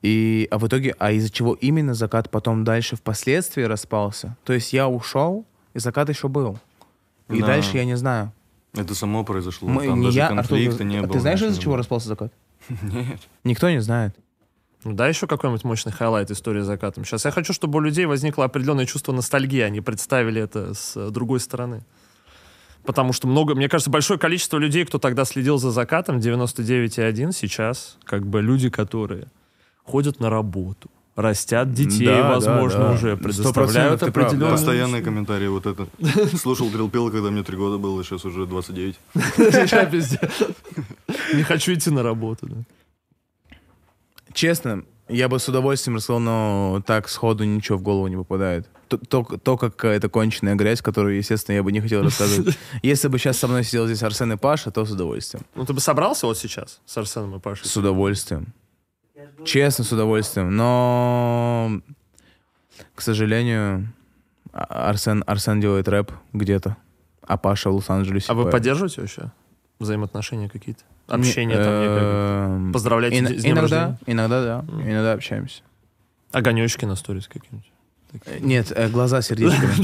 И, а в итоге, а из-за чего именно закат потом дальше впоследствии распался? То есть я ушел, и закат еще был. И Да. дальше я не знаю. Это само произошло. Мы- Там не даже я, Артур, конфликта не а было. ты знаешь, из-за чего было. распался закат? Нет. Никто не знает. Ну, да, еще какой-нибудь мощный highlight истории с закатом. Сейчас я хочу, чтобы у людей возникло определенное чувство ностальгии, они представили это с э, другой стороны. Потому что много, мне кажется, большое количество людей, кто тогда следил за закатом 99,1, сейчас как бы люди, которые ходят на работу, растят детей, Да, возможно, да, да. уже предоставляют прав, определенную... Постоянные комментарии вот это. Слушал Дрилпил, когда мне три года было, сейчас уже 29. Не хочу идти на работу. да. Честно, я бы с удовольствием рассказал, но так сходу ничего в голову не попадает. То, то, то, как это конченая грязь, которую, естественно, я бы не хотел рассказывать. Если бы сейчас со мной сидел здесь Арсен и Паша, то с удовольствием. Ну, ты бы собрался вот сейчас с Арсеном и Пашей? С удовольствием. Честно, с удовольствием. Но, к сожалению, А- Арсен, Арсен делает рэп где-то, а Паша в Лос-Анджелесе. А вы поэтому- поддерживаете вообще взаимоотношения какие-то? Общение там некое? эм, Поздравляйте ин- с днем Иногда, иногда, да. Иногда общаемся. Огонечки на сторис какие-нибудь. Э, Нет, э, глаза сердечками.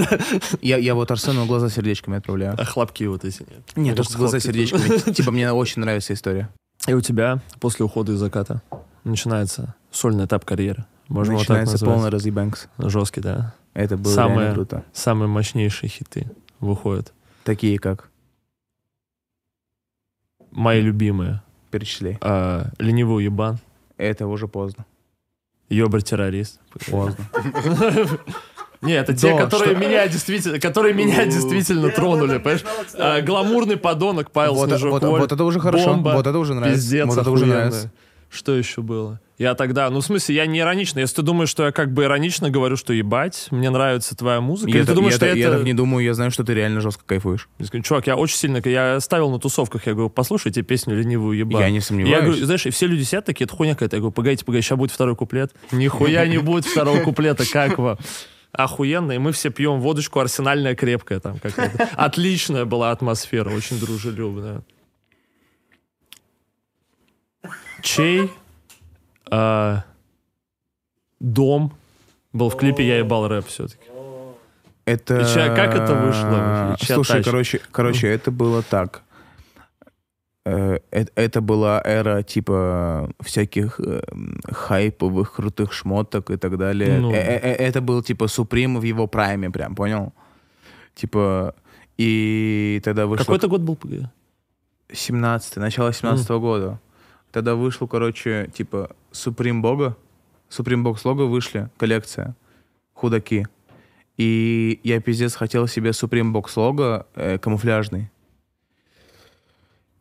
Я, я вот Арсену глаза сердечками отправляю. А хлопки вот эти нет? Нет, только глаза сердечками. Типа мне очень нравится история. И у тебя после ухода из заката начинается сольный этап карьеры. Можем вот так Начинается полный разъебанкс. Жесткий, да. Это было реально круто. Самые мощнейшие хиты выходят. Такие как? Мои любимые. Перечисляй. А, Ленивый ебан. Это уже поздно. Ёбр террорист. Поздно. Не, это те, которые меня действительно, которые меня действительно тронули, понимаешь? А, Гламурный подонок Павел Вот, Снежок. вот- это уже хорошо. Вот это уже нравится. Пиздец, вот это уже нравится. Что еще было? Я тогда, ну в смысле, я не иронично. Если ты думаешь, что я как бы иронично говорю, что ебать, мне нравится твоя музыка, Я, ты так- думаешь, я что это... я так не думаю, я знаю, что ты реально жестко кайфуешь. Я Чувак, я очень сильно... Я ставил на тусовках, я говорю, послушайте песню «Ленивую ебать». Я не Я сомневаюсь. говорю, знаешь, и все люди сидят такие, это хуйня какая-то. Я говорю, погодите, погодите, сейчас будет второй куплет. Нихуя не будет второго куплета, как вам? Охуенно, и мы все пьем водочку арсенальная крепкая там какая-то. Отличная была атмосфера, очень дружелюбная. Чей а, дом был в клипе «Я ебал рэп» все-таки. Это... И чья- как это вышло? И чья Слушай, тачка? короче, короче, это было так. Э, э- Это была эра типа всяких э, хайповых крутых шмоток и так далее. Ну. Э- э- э, Это был типа Суприм в его прайме, прям, понял? Типа, и тогда вышло... Какой-то год был, погоди? 17 начало 17 года. Тогда вышло, короче, типа Supreme Бога, Supreme Box лого вышли, коллекция, худаки. И я пиздец хотел себе Supreme Box лого э, камуфляжный.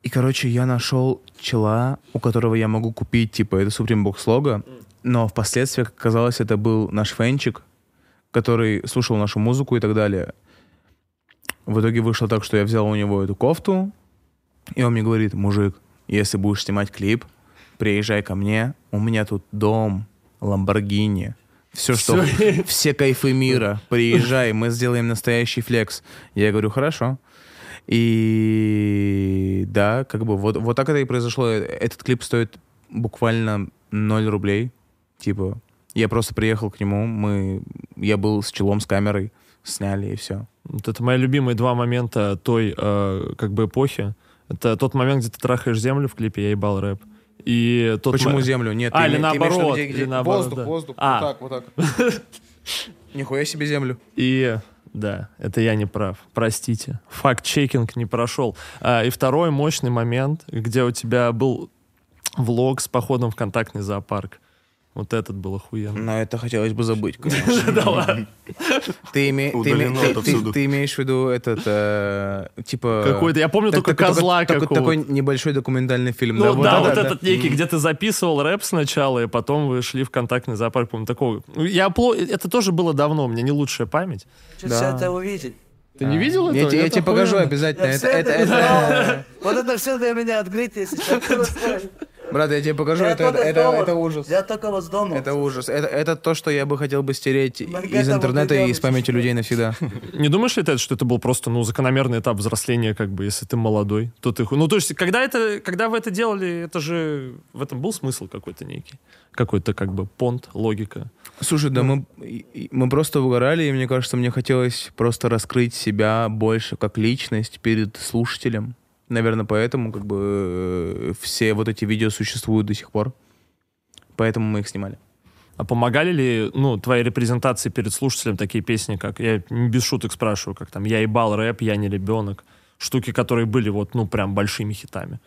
И, короче, я нашел чела, у которого я могу купить, типа, это Supreme Box лого, но впоследствии, как оказалось, это был наш фенчик, который слушал нашу музыку и так далее. В итоге вышло так, что я взял у него эту кофту, и он мне говорит, мужик, если будешь снимать клип, приезжай ко мне, у меня тут дом, Ламборгини, все, что... Все кайфы мира, приезжай, мы сделаем настоящий флекс. Я говорю, хорошо. И да, как бы вот, вот так это и произошло. Этот клип стоит буквально 0 рублей. Типа, я просто приехал к нему, мы, я был с челом, с камерой, сняли и все. Вот это мои любимые два момента той э, как бы эпохи. Это тот момент, где ты трахаешь землю в клипе «Я ебал рэп». И тот Почему мо- землю? Нет, А, или наоборот, где- или где- наоборот, Воздух, да. воздух, А. вот так, вот так. Нихуя себе землю. И да, это я не прав. Простите. Факт-чекинг не прошел. А, и второй мощный момент, где у тебя был влог с походом в контактный зоопарк. Вот этот был охуенно. Но это хотелось бы забыть, конечно. Ты, имеешь в виду этот, э, типа... Какой-то, я помню только козла какого-то. Такой небольшой документальный фильм. Ну да, вот этот некий, где ты записывал рэп сначала, и потом вы шли в контактный зоопарк, помню, такого. Ну, Я Это тоже было давно, у меня не лучшая память. Все это увидеть. Ты не видел Я, этого? я Это тебе покажу обязательно. Я это, это это- Вот это все для меня открытие сейчас. брат, я тебе покажу. Это, это, это, это ужас. Я только вот дома. Это ужас. Это, это то, что я бы хотел бы стереть из интернета и из памяти людей навсегда. Не думаешь ли ты, что это был просто, ну, закономерный этап взросления, как бы, если ты молодой, то ты... Ну, то есть, когда это, когда вы это делали, это же... В этом был смысл какой-то некий? Какой-то, как бы, понт, логика. Слушай, да мы, и- и- мы просто угорали, и мне кажется, мне хотелось просто раскрыть себя больше как личность перед слушателем. Наверное, поэтому как бы э, все вот эти видео существуют до сих пор. Поэтому мы их снимали. А помогали ли, ну, твоей репрезентации перед слушателем такие песни, как... Я без шуток спрашиваю, как там «Я ебал рэп», «Я не ребенок». Штуки, которые были вот, ну, прям большими хитами.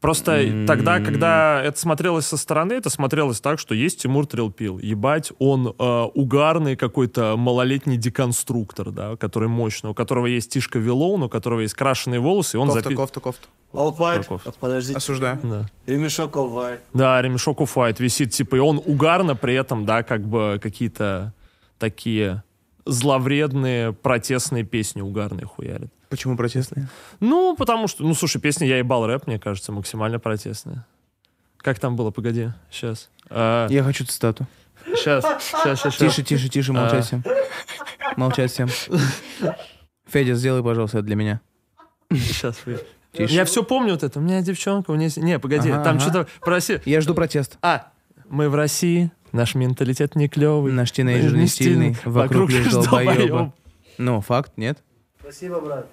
Просто тогда, когда это смотрелось со стороны, это смотрелось так, что есть Тимур Трилпил. Ебать, он э, угарный какой-то малолетний деконструктор, да, который мощный, у которого есть Тишка Виллоун, у которого есть крашеные волосы, и он Кофта, запи- кофта, кофта. Олфайт. Каков? Подождите. Осуждаю. Да. Ремешок Олфайт. Да, ремешок уфайт висит, типа, и он угарно при этом, да, как бы какие-то такие зловредные протестные песни угарные хуярит. Почему протестные? Ну, потому что, ну, слушай, песня «Я ебал рэп», мне кажется, максимально протестная. Как там было? Погоди, сейчас. Я хочу цитату. Сейчас, сейчас, сейчас. Тише, тише, тише, молчать А. всем. Молчать всем. Федя, сделай, пожалуйста, это для меня. Сейчас. Тише. Я все помню вот это. У меня девчонка, у с- Не, погоди, Ага, там ага. что-то про Россию. Я жду протест. А, мы в России, наш менталитет не клевый. Наш тинейджер не стильный, вокруг лишь долбоёбы. Ну, факт, нет? Спасибо, брат.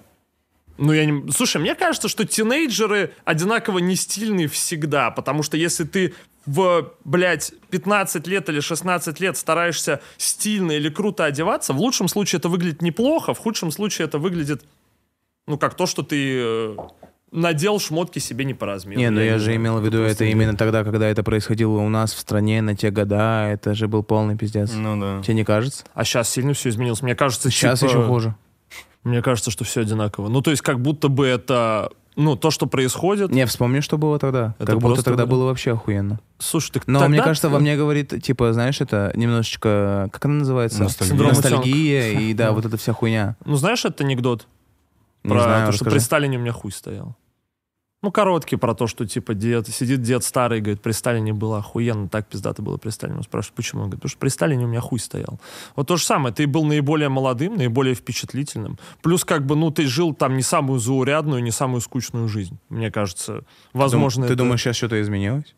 Ну, я не... Слушай, мне кажется, что тинейджеры одинаково не стильные всегда, потому что если ты в, блядь, 15 лет или 16 лет стараешься стильно или круто одеваться, в лучшем случае это выглядит неплохо, в худшем случае это выглядит, ну, как то, что ты э, надел шмотки себе не по размеру. Не, ну я не же имел в виду это именно тогда, когда это происходило у нас в стране на те года. Это же был полный пиздец. Ну да. Тебе не кажется? А сейчас сильно все изменилось. Мне кажется, Сейчас типа, еще хуже. Мне кажется, что все одинаково. Ну, то есть, как будто бы это, ну, то, что происходит. Не, вспомни, что было тогда. Это как будто просто, тогда да. было вообще охуенно. Слушай, так Но тогда мне кажется, во мне говорит, типа, знаешь, это немножечко, как она называется? Ностальгия. Синдром Ностальгия и, да, вот эта вся хуйня. Ну, знаешь этот анекдот? Не про знаю, то, что при. Сталине у меня хуй стоял. Ну, короткий про то, что, типа, дед, сидит дед старый, говорит, при Сталине было охуенно, так пиздато было при Сталине. Он спрашивает, почему? Он говорит, потому что при Сталине у меня хуй стоял. Вот то же самое, ты был наиболее молодым, наиболее впечатлительным. Плюс, как бы, ну, ты жил там не самую заурядную, не самую скучную жизнь. Мне кажется, возможно, Ты это- думаешь, сейчас что-то изменилось?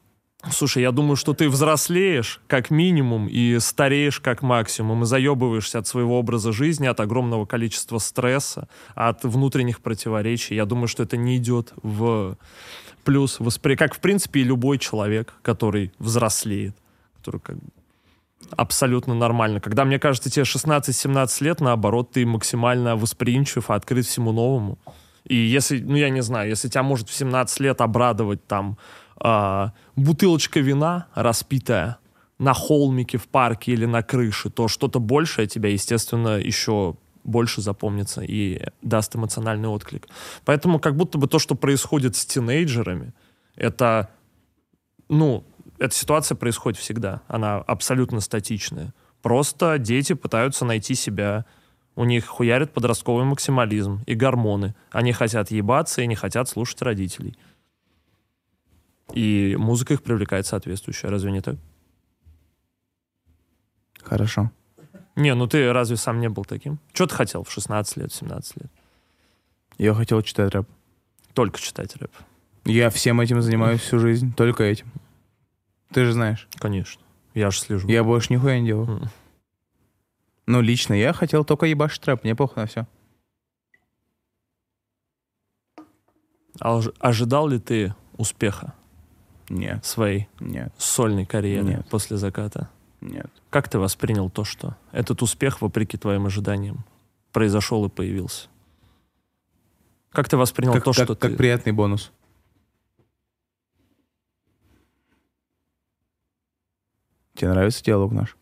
Слушай, я думаю, что ты взрослеешь как минимум и стареешь как максимум, и заебываешься от своего образа жизни, от огромного количества стресса, от внутренних противоречий. Я думаю, что это не идет в плюс воспри... как, в принципе, и любой человек, который взрослеет, который как абсолютно нормально. Когда, мне кажется, тебе 16-17 лет, наоборот, ты максимально восприимчив, открыт всему новому. И если, ну я не знаю, если тебя может в 17 лет обрадовать там а, бутылочка вина распитая на холмике в парке или на крыше, то что-то большее тебя, естественно, еще больше запомнится и даст эмоциональный отклик. Поэтому как будто бы то, что происходит с тинейджерами, это, ну, эта ситуация происходит всегда. Она абсолютно статичная. Просто дети пытаются найти себя. У них хуярит подростковый максимализм и гормоны. Они хотят ебаться и не хотят слушать родителей. И музыка их привлекает соответствующая. Разве не так? Хорошо. Не, ну ты разве сам не был таким? Что ты хотел в 16 лет, в 17 лет? Я хотел читать рэп. Только читать рэп. Я всем этим занимаюсь всю жизнь, только этим. Ты же знаешь, Конечно. Я же слежу. я больше нихуя не делаю. М. Ну, лично я хотел только ебашить рэп, мне похуй на все. А ож- ожидал ли ты успеха Нет, своей нет, сольной карьеры Нет. после заката? нет. Как ты воспринял то, что этот успех, вопреки твоим ожиданиям, произошел и появился? Как ты воспринял Как, то, как- что как ты... приятный бонус. Тебе нравится диалог наш?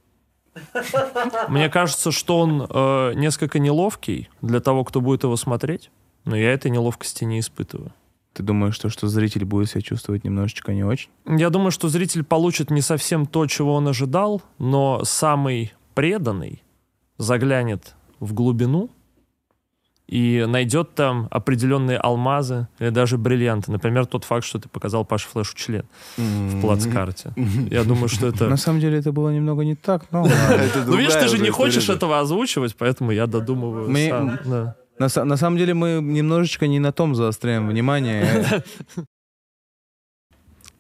Мне кажется, что он э, несколько неловкий для того, кто будет его смотреть, но я этой неловкости не испытываю. Ты думаешь, что, что зритель будет себя чувствовать немножечко не очень? Я думаю, что зритель получит не совсем то, чего он ожидал, но самый преданный заглянет в глубину и найдет там определенные алмазы или даже бриллианты. Например, тот факт, что ты показал Паше Флешу член в плацкарте. Я думаю, что это... На самом деле это было немного не так, но Ну, видишь, ты же не хочешь этого озвучивать, поэтому я додумываю сам. На, на самом деле мы немножечко не на том заостряем внимание.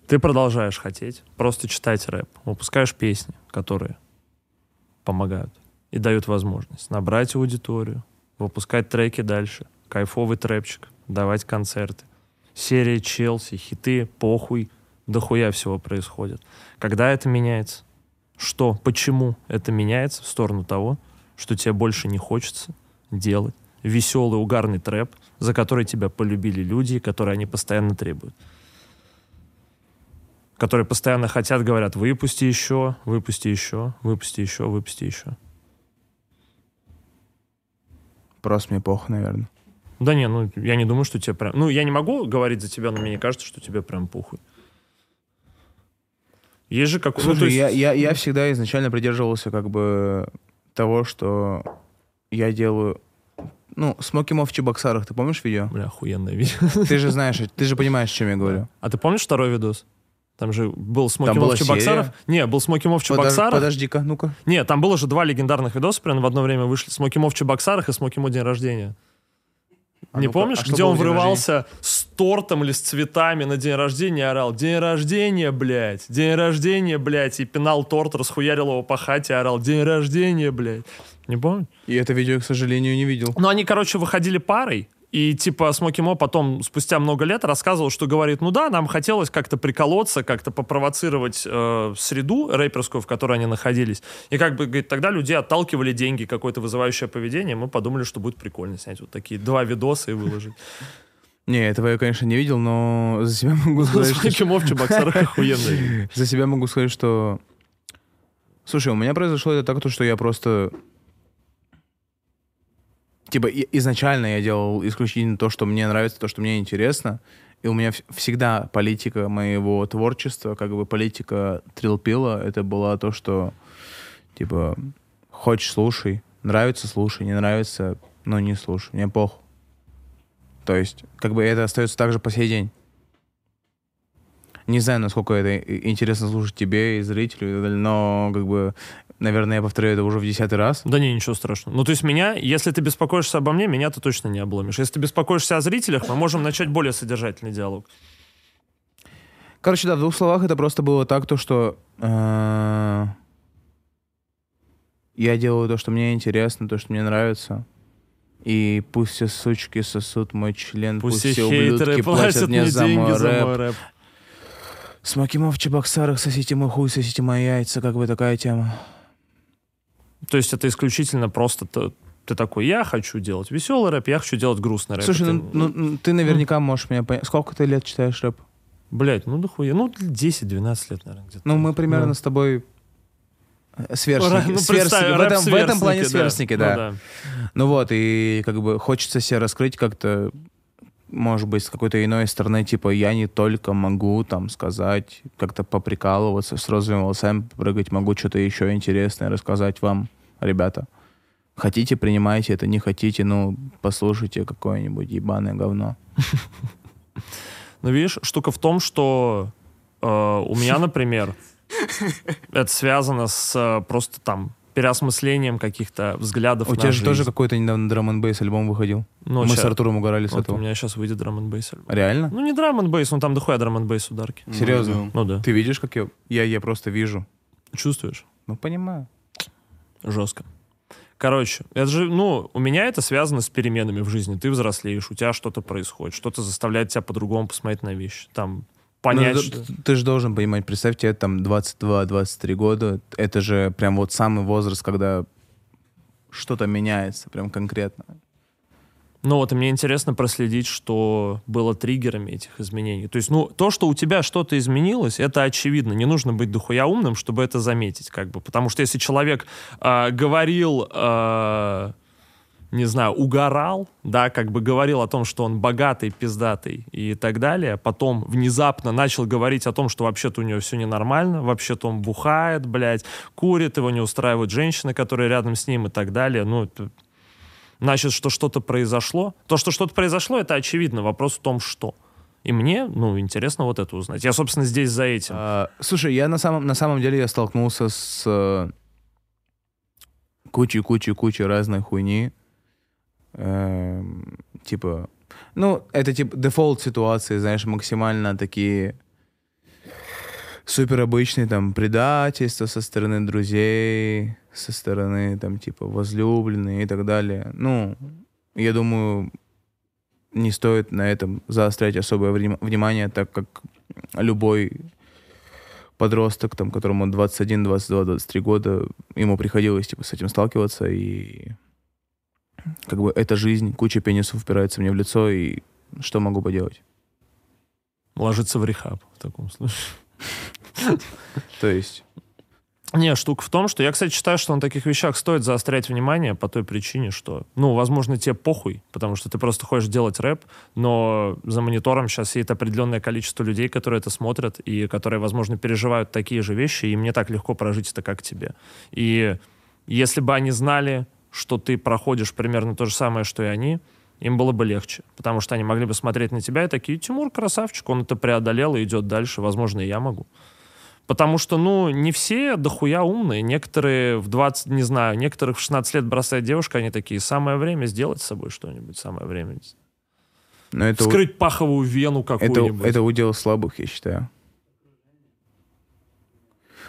Ты продолжаешь хотеть просто читать рэп, выпускаешь песни, которые помогают и дают возможность набрать аудиторию, выпускать треки дальше, кайфовый трэпчик, давать концерты. Серия Челси, хиты, похуй, дохуя всего происходит. Когда это меняется? Что, почему это меняется в сторону того, что тебе больше не хочется делать веселый, угарный трэп, за который тебя полюбили люди, которые они постоянно требуют? которые постоянно хотят, говорят, выпусти еще, выпусти еще, выпусти еще, выпусти еще. Просто мне плохо, наверное. Да не, ну я не думаю, что тебе прям... Ну, я не могу говорить за тебя, но мне не кажется, что тебе прям похуй. Есть же какой... ну, Слушай, то есть- я, я, я всегда изначально придерживался как бы того, что я делаю... Ну, Smoky Mob в Чебоксарах, ты помнишь видео? Бля, охуенное видео. Ты же знаешь, ты же понимаешь, о чем я говорю. А ты помнишь второй видос? Там же был Смоки Там Мо была в Чебоксарах. серия? Не, был Смоки Мо в Подож- Чебоксарах. Подожди-ка, ну-ка. Не, там было же два легендарных видоса, прям в одно время вышли. Смоки Мо в Чебоксарах и Смоки Мо день рождения. А не ну-ка, помнишь, а где он врывался с тортом или с цветами на день рождения орал «День рождения, блядь! День рождения, блядь!» И пинал торт, расхуярил его по хате и орал «День рождения, блядь!» Не помню? И это видео, к сожалению, не видел. Ну, они, короче, выходили парой, И типа Смоки Мо потом, спустя много лет, рассказывал, что говорит, ну да, нам хотелось как-то приколоться, как-то попровоцировать э, среду рэперскую, в которой они находились. И как бы, говорит, тогда людей отталкивали деньги, какое-то вызывающее поведение. Мы подумали, что будет прикольно снять вот такие два видоса и выложить. Не, этого я, конечно, не видел, но за себя могу сказать, что... Смоки Мо в Чебоксарах охуенный. За себя могу сказать, что... Слушай, у меня произошло это так, то, что я просто... Типа, и- изначально я делал исключительно то, что мне нравится, то, что мне интересно. И у меня вс- всегда политика моего творчества, как бы политика Трилпила, это была то, что, типа, хочешь, слушай, нравится, слушай, не нравится, ну, не слушай, мне похуй. То есть, как бы это остается так же по сей день. Не знаю, насколько это интересно слушать тебе и зрителю, но, как бы, наверное, я повторяю это уже в десятый раз. Да не, ничего страшного. Ну, то есть меня, если ты беспокоишься обо мне, меня ты точно не обломишь. Если ты беспокоишься о зрителях, мы можем начать более содержательный диалог. Короче, да, в двух словах это просто было так, то, что э, я делаю то, что мне интересно, то, что мне нравится. И пусть все сучки сосут мой член, Пусть, пусть, все ублюдки платят мне за мой за рэп. мой рэп. Смоки в Чебоксарах, сосите мой хуй, сосите мои яйца, как бы такая тема. То есть это исключительно просто ты, ты такой, я хочу делать веселый рэп, я хочу делать грустный рэп. Слушай, Это, ну, ну, ну, ты наверняка можешь меня понять. Сколько ты лет читаешь рэп? Блять, ну дохуя. Ну, 10-12 лет, наверное, где-то. Ну, мы примерно Ну. с тобой э, сверстники. Ну, сверстники. В, этом, в этом плане да. сверстники, Ну да. Ну вот, и как бы хочется себя раскрыть как-то, может быть, с какой-то иной стороны, типа, я не только могу там сказать, как-то поприкалываться, с розовыми волосами прыгать, могу что-то еще интересное рассказать вам, ребята. Хотите, принимайте это, не хотите, ну, послушайте какое-нибудь ебаное говно. Ну, видишь, штука в том, что э, у меня, например, это связано с э, просто там переосмыслением каких-то взглядов У тебя же жизнь. тоже какой-то недавно драм н альбом выходил. Ну, Мы с Артуром угорали с вот у этого. меня сейчас выйдет драм н альбом. Реально? Ну, не драм н но там дохуя драм н ударки. Серьезно? Ну да. Ты видишь, как я... Я, я просто вижу. Чувствуешь? Ну, понимаю. Жестко. Короче, это же, ну, у меня это связано с переменами в жизни. Ты взрослеешь, у тебя что-то происходит, что-то заставляет тебя по-другому посмотреть на вещи. Там понять, Ну, что... Ты же должен понимать, представь, тебе там 22-23 года, это же прям вот самый возраст, когда что-то меняется, прям конкретно. Ну вот, и мне интересно проследить, что было триггерами этих изменений. То есть, ну, то, что у тебя что-то изменилось, это очевидно. Не нужно быть дохуя умным, чтобы это заметить, как бы. Потому что если человек а, говорил, а, не знаю, угорал, да, как бы говорил о том, что он богатый, пиздатый и так далее, потом внезапно начал говорить о том, что вообще-то у него все ненормально, вообще-то он бухает, блядь, курит, его не устраивают женщины, которые рядом с ним и так далее, ну, это значит, что что-то произошло. То, что что-то произошло, это очевидно. Вопрос в том, что. И мне, ну, интересно вот это узнать. Я, собственно, здесь за этим. А, слушай, я на самом, на самом деле я столкнулся с э, кучей-кучей-кучей разной хуйни. Эм, типа, ну, это типа дефолт ситуации, знаешь, максимально такие супер обычные, там, предательства со стороны друзей, со стороны, там, типа, возлюбленной и так далее. Ну, я думаю, не стоит на этом заострять особое вним- внимание, так как любой подросток, там, которому 21, 22, 23 года, ему приходилось типа, с этим сталкиваться, и как бы эта жизнь, куча пенисов упирается мне в лицо, и что могу поделать? Ложиться в рехаб в таком случае. То есть, Не, штука в том, что я, кстати, считаю, что на таких вещах стоит заострять внимание по той причине, что, ну, возможно, тебе похуй, потому что ты просто хочешь делать рэп, но за монитором сейчас сидит определенное количество людей, которые это смотрят и которые, возможно, переживают такие же вещи, и им не так легко прожить это, как тебе. И если бы они знали, что ты проходишь примерно то же самое, что и они, им было бы легче, потому что они могли бы смотреть на тебя и такие, Тимур красавчик, он это преодолел и идет дальше, возможно, и я могу. Потому что, ну, не все дохуя умные. Некоторые в 20, не знаю, некоторых в 16 лет бросает девушка, они такие, самое время сделать с собой что-нибудь, самое время. ну, это, у- Вскрыть паховую вену это, какую-нибудь. это удел слабых, я считаю.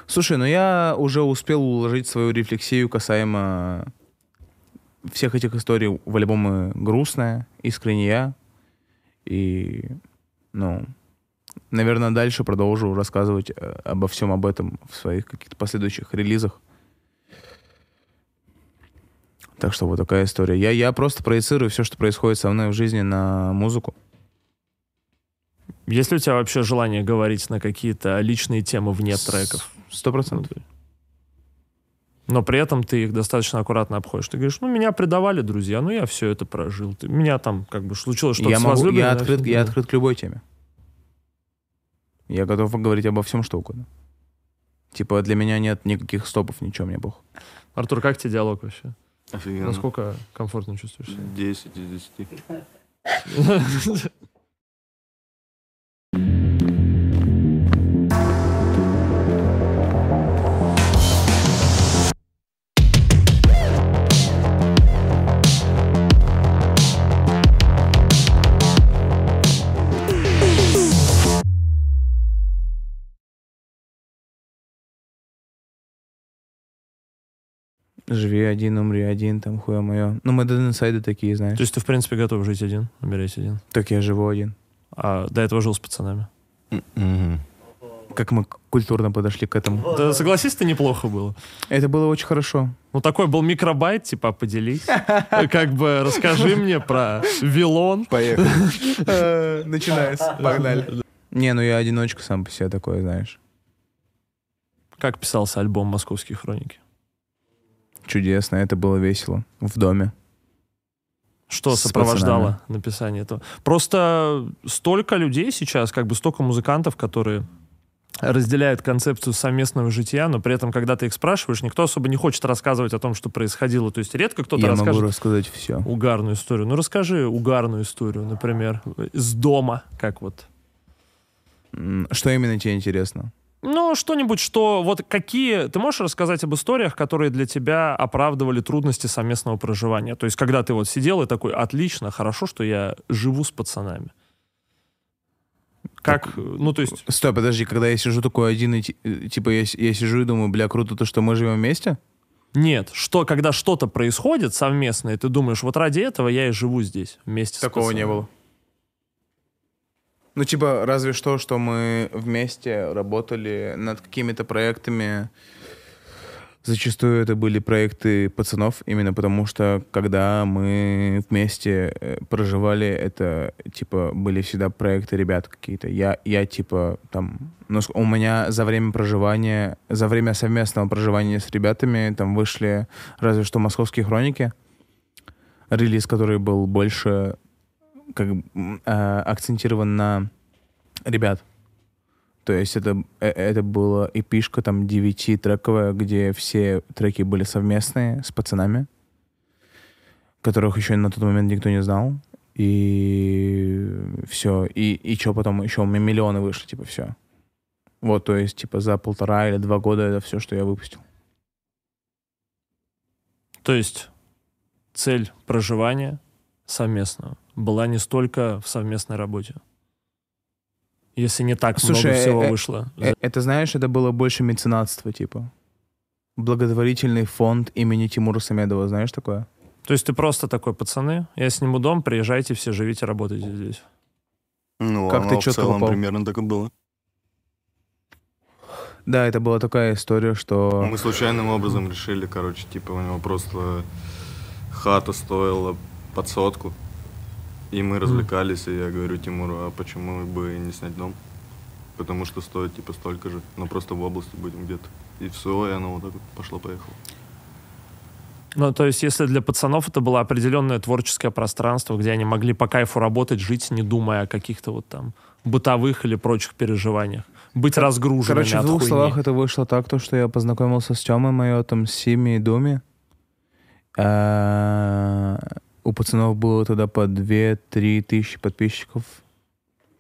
Слушай, ну я уже успел уложить свою рефлексию касаемо всех этих историй в альбоме грустная, искренняя. И, ну, наверное, дальше продолжу рассказывать э, обо всем об этом в своих каких-то последующих релизах. Так что вот такая история. Я, я просто проецирую все, что происходит со мной в жизни на музыку. Есть ли у тебя вообще желание говорить на какие-то личные темы вне треков? Сто процентов. Но при этом ты их достаточно аккуратно обходишь. Ты говоришь, ну, меня предавали друзья, ну, я все это прожил. Ты, меня там как бы случилось что-то Я, с могу, возлюбленной, я, открыт, я открыт к любой теме. Я готов говорить обо всем, что угодно. Типа для меня нет никаких стопов, ничего мне бог. Артур, как тебе диалог вообще? Офигенно. Насколько комфортно чувствуешь себя? 10 из 10. Живи один, умри один, там хуя мое. Ну, мы до инсайды такие, знаешь. То есть ты, в принципе, готов жить один, умереть один. Так я живу один. А до этого жил с пацанами. Мгм. Как мы культурно подошли к этому. Да согласись, это неплохо было. Это было очень хорошо. Ну, такой был микробайт, типа, поделись. Как бы расскажи мне про Вилон. Поехали. Начинается. Погнали. Не, ну я одиночка сам по себе такой, знаешь. Как писался альбом «Московские хроники»? Чудесно, это было весело. В доме. Что сопровождало написание этого? Просто столько людей сейчас, как бы столько музыкантов, которые разделяют концепцию совместного жития, но при этом, когда ты их спрашиваешь, никто особо не хочет рассказывать о том, что происходило. То есть редко кто-то Я расскажет могу рассказать все. угарную историю. Ну, расскажи угарную историю, например, с дома, как вот. Что именно тебе интересно? Ну, что-нибудь, что... Вот какие... Ты можешь рассказать об историях, которые для тебя оправдывали трудности совместного проживания? То есть, когда ты вот сидел и такой, отлично, хорошо, что я живу с пацанами. Как, ну, то есть... Стой, подожди, когда я сижу такой один, и, э, типа я, с- я сижу и думаю, бля, круто то, что мы живем вместе? Нет, что, когда что-то происходит совместно, и ты думаешь, вот ради этого я и живу здесь, вместе с Такого не пацанами. было. Ну, типа, разве что, что мы вместе работали над какими-то проектами. Зачастую это были проекты пацанов, именно потому что, когда мы вместе э, проживали, это, типа, были всегда проекты ребят какие-то. Я, я типа, там, ну, у меня за время проживания, за время совместного проживания с ребятами, там, вышли разве что «Московские хроники», релиз, который был больше как э, акцентирован на ребят. То есть это, э, это была эпишка там 9-трековая, где все треки были совместные с пацанами, которых еще на тот момент никто не знал. И все. И, и что потом? Еще у меня миллионы вышли, типа, все. Вот, то есть, типа, за полтора или два года это все, что я выпустил. То есть цель проживания совместного была не столько в совместной работе. Если не так Слушай, много всего э, вышло. Э, Это, знаешь, это было больше меценатство, типа. Благотворительный фонд имени Тимура Самедова, знаешь такое? То есть ты просто такой, пацаны, я сниму дом, приезжайте все, живите, работайте здесь. Ну, Как ты в целом попал? примерно так и было. Да, это была такая история, что... Мы случайным образом решили, короче, типа у него просто хата стоила под сотку. И мы развлекались, и я говорю Тимуру, а почему бы не снять дом? Потому что стоит типа столько же, но просто в области будем где-то. И все, и оно вот так вот пошло-поехало. Ну, то есть, если для пацанов это было определенное творческое пространство, где они могли по кайфу работать, жить, не думая о каких-то вот там бытовых или прочих переживаниях. Быть разгруженными Короче, в двух хуйни. словах это вышло так, то, что я познакомился с Тёмой Майотом, с Сими и Думи. У пацанов было тогда по 2-3 тысячи подписчиков,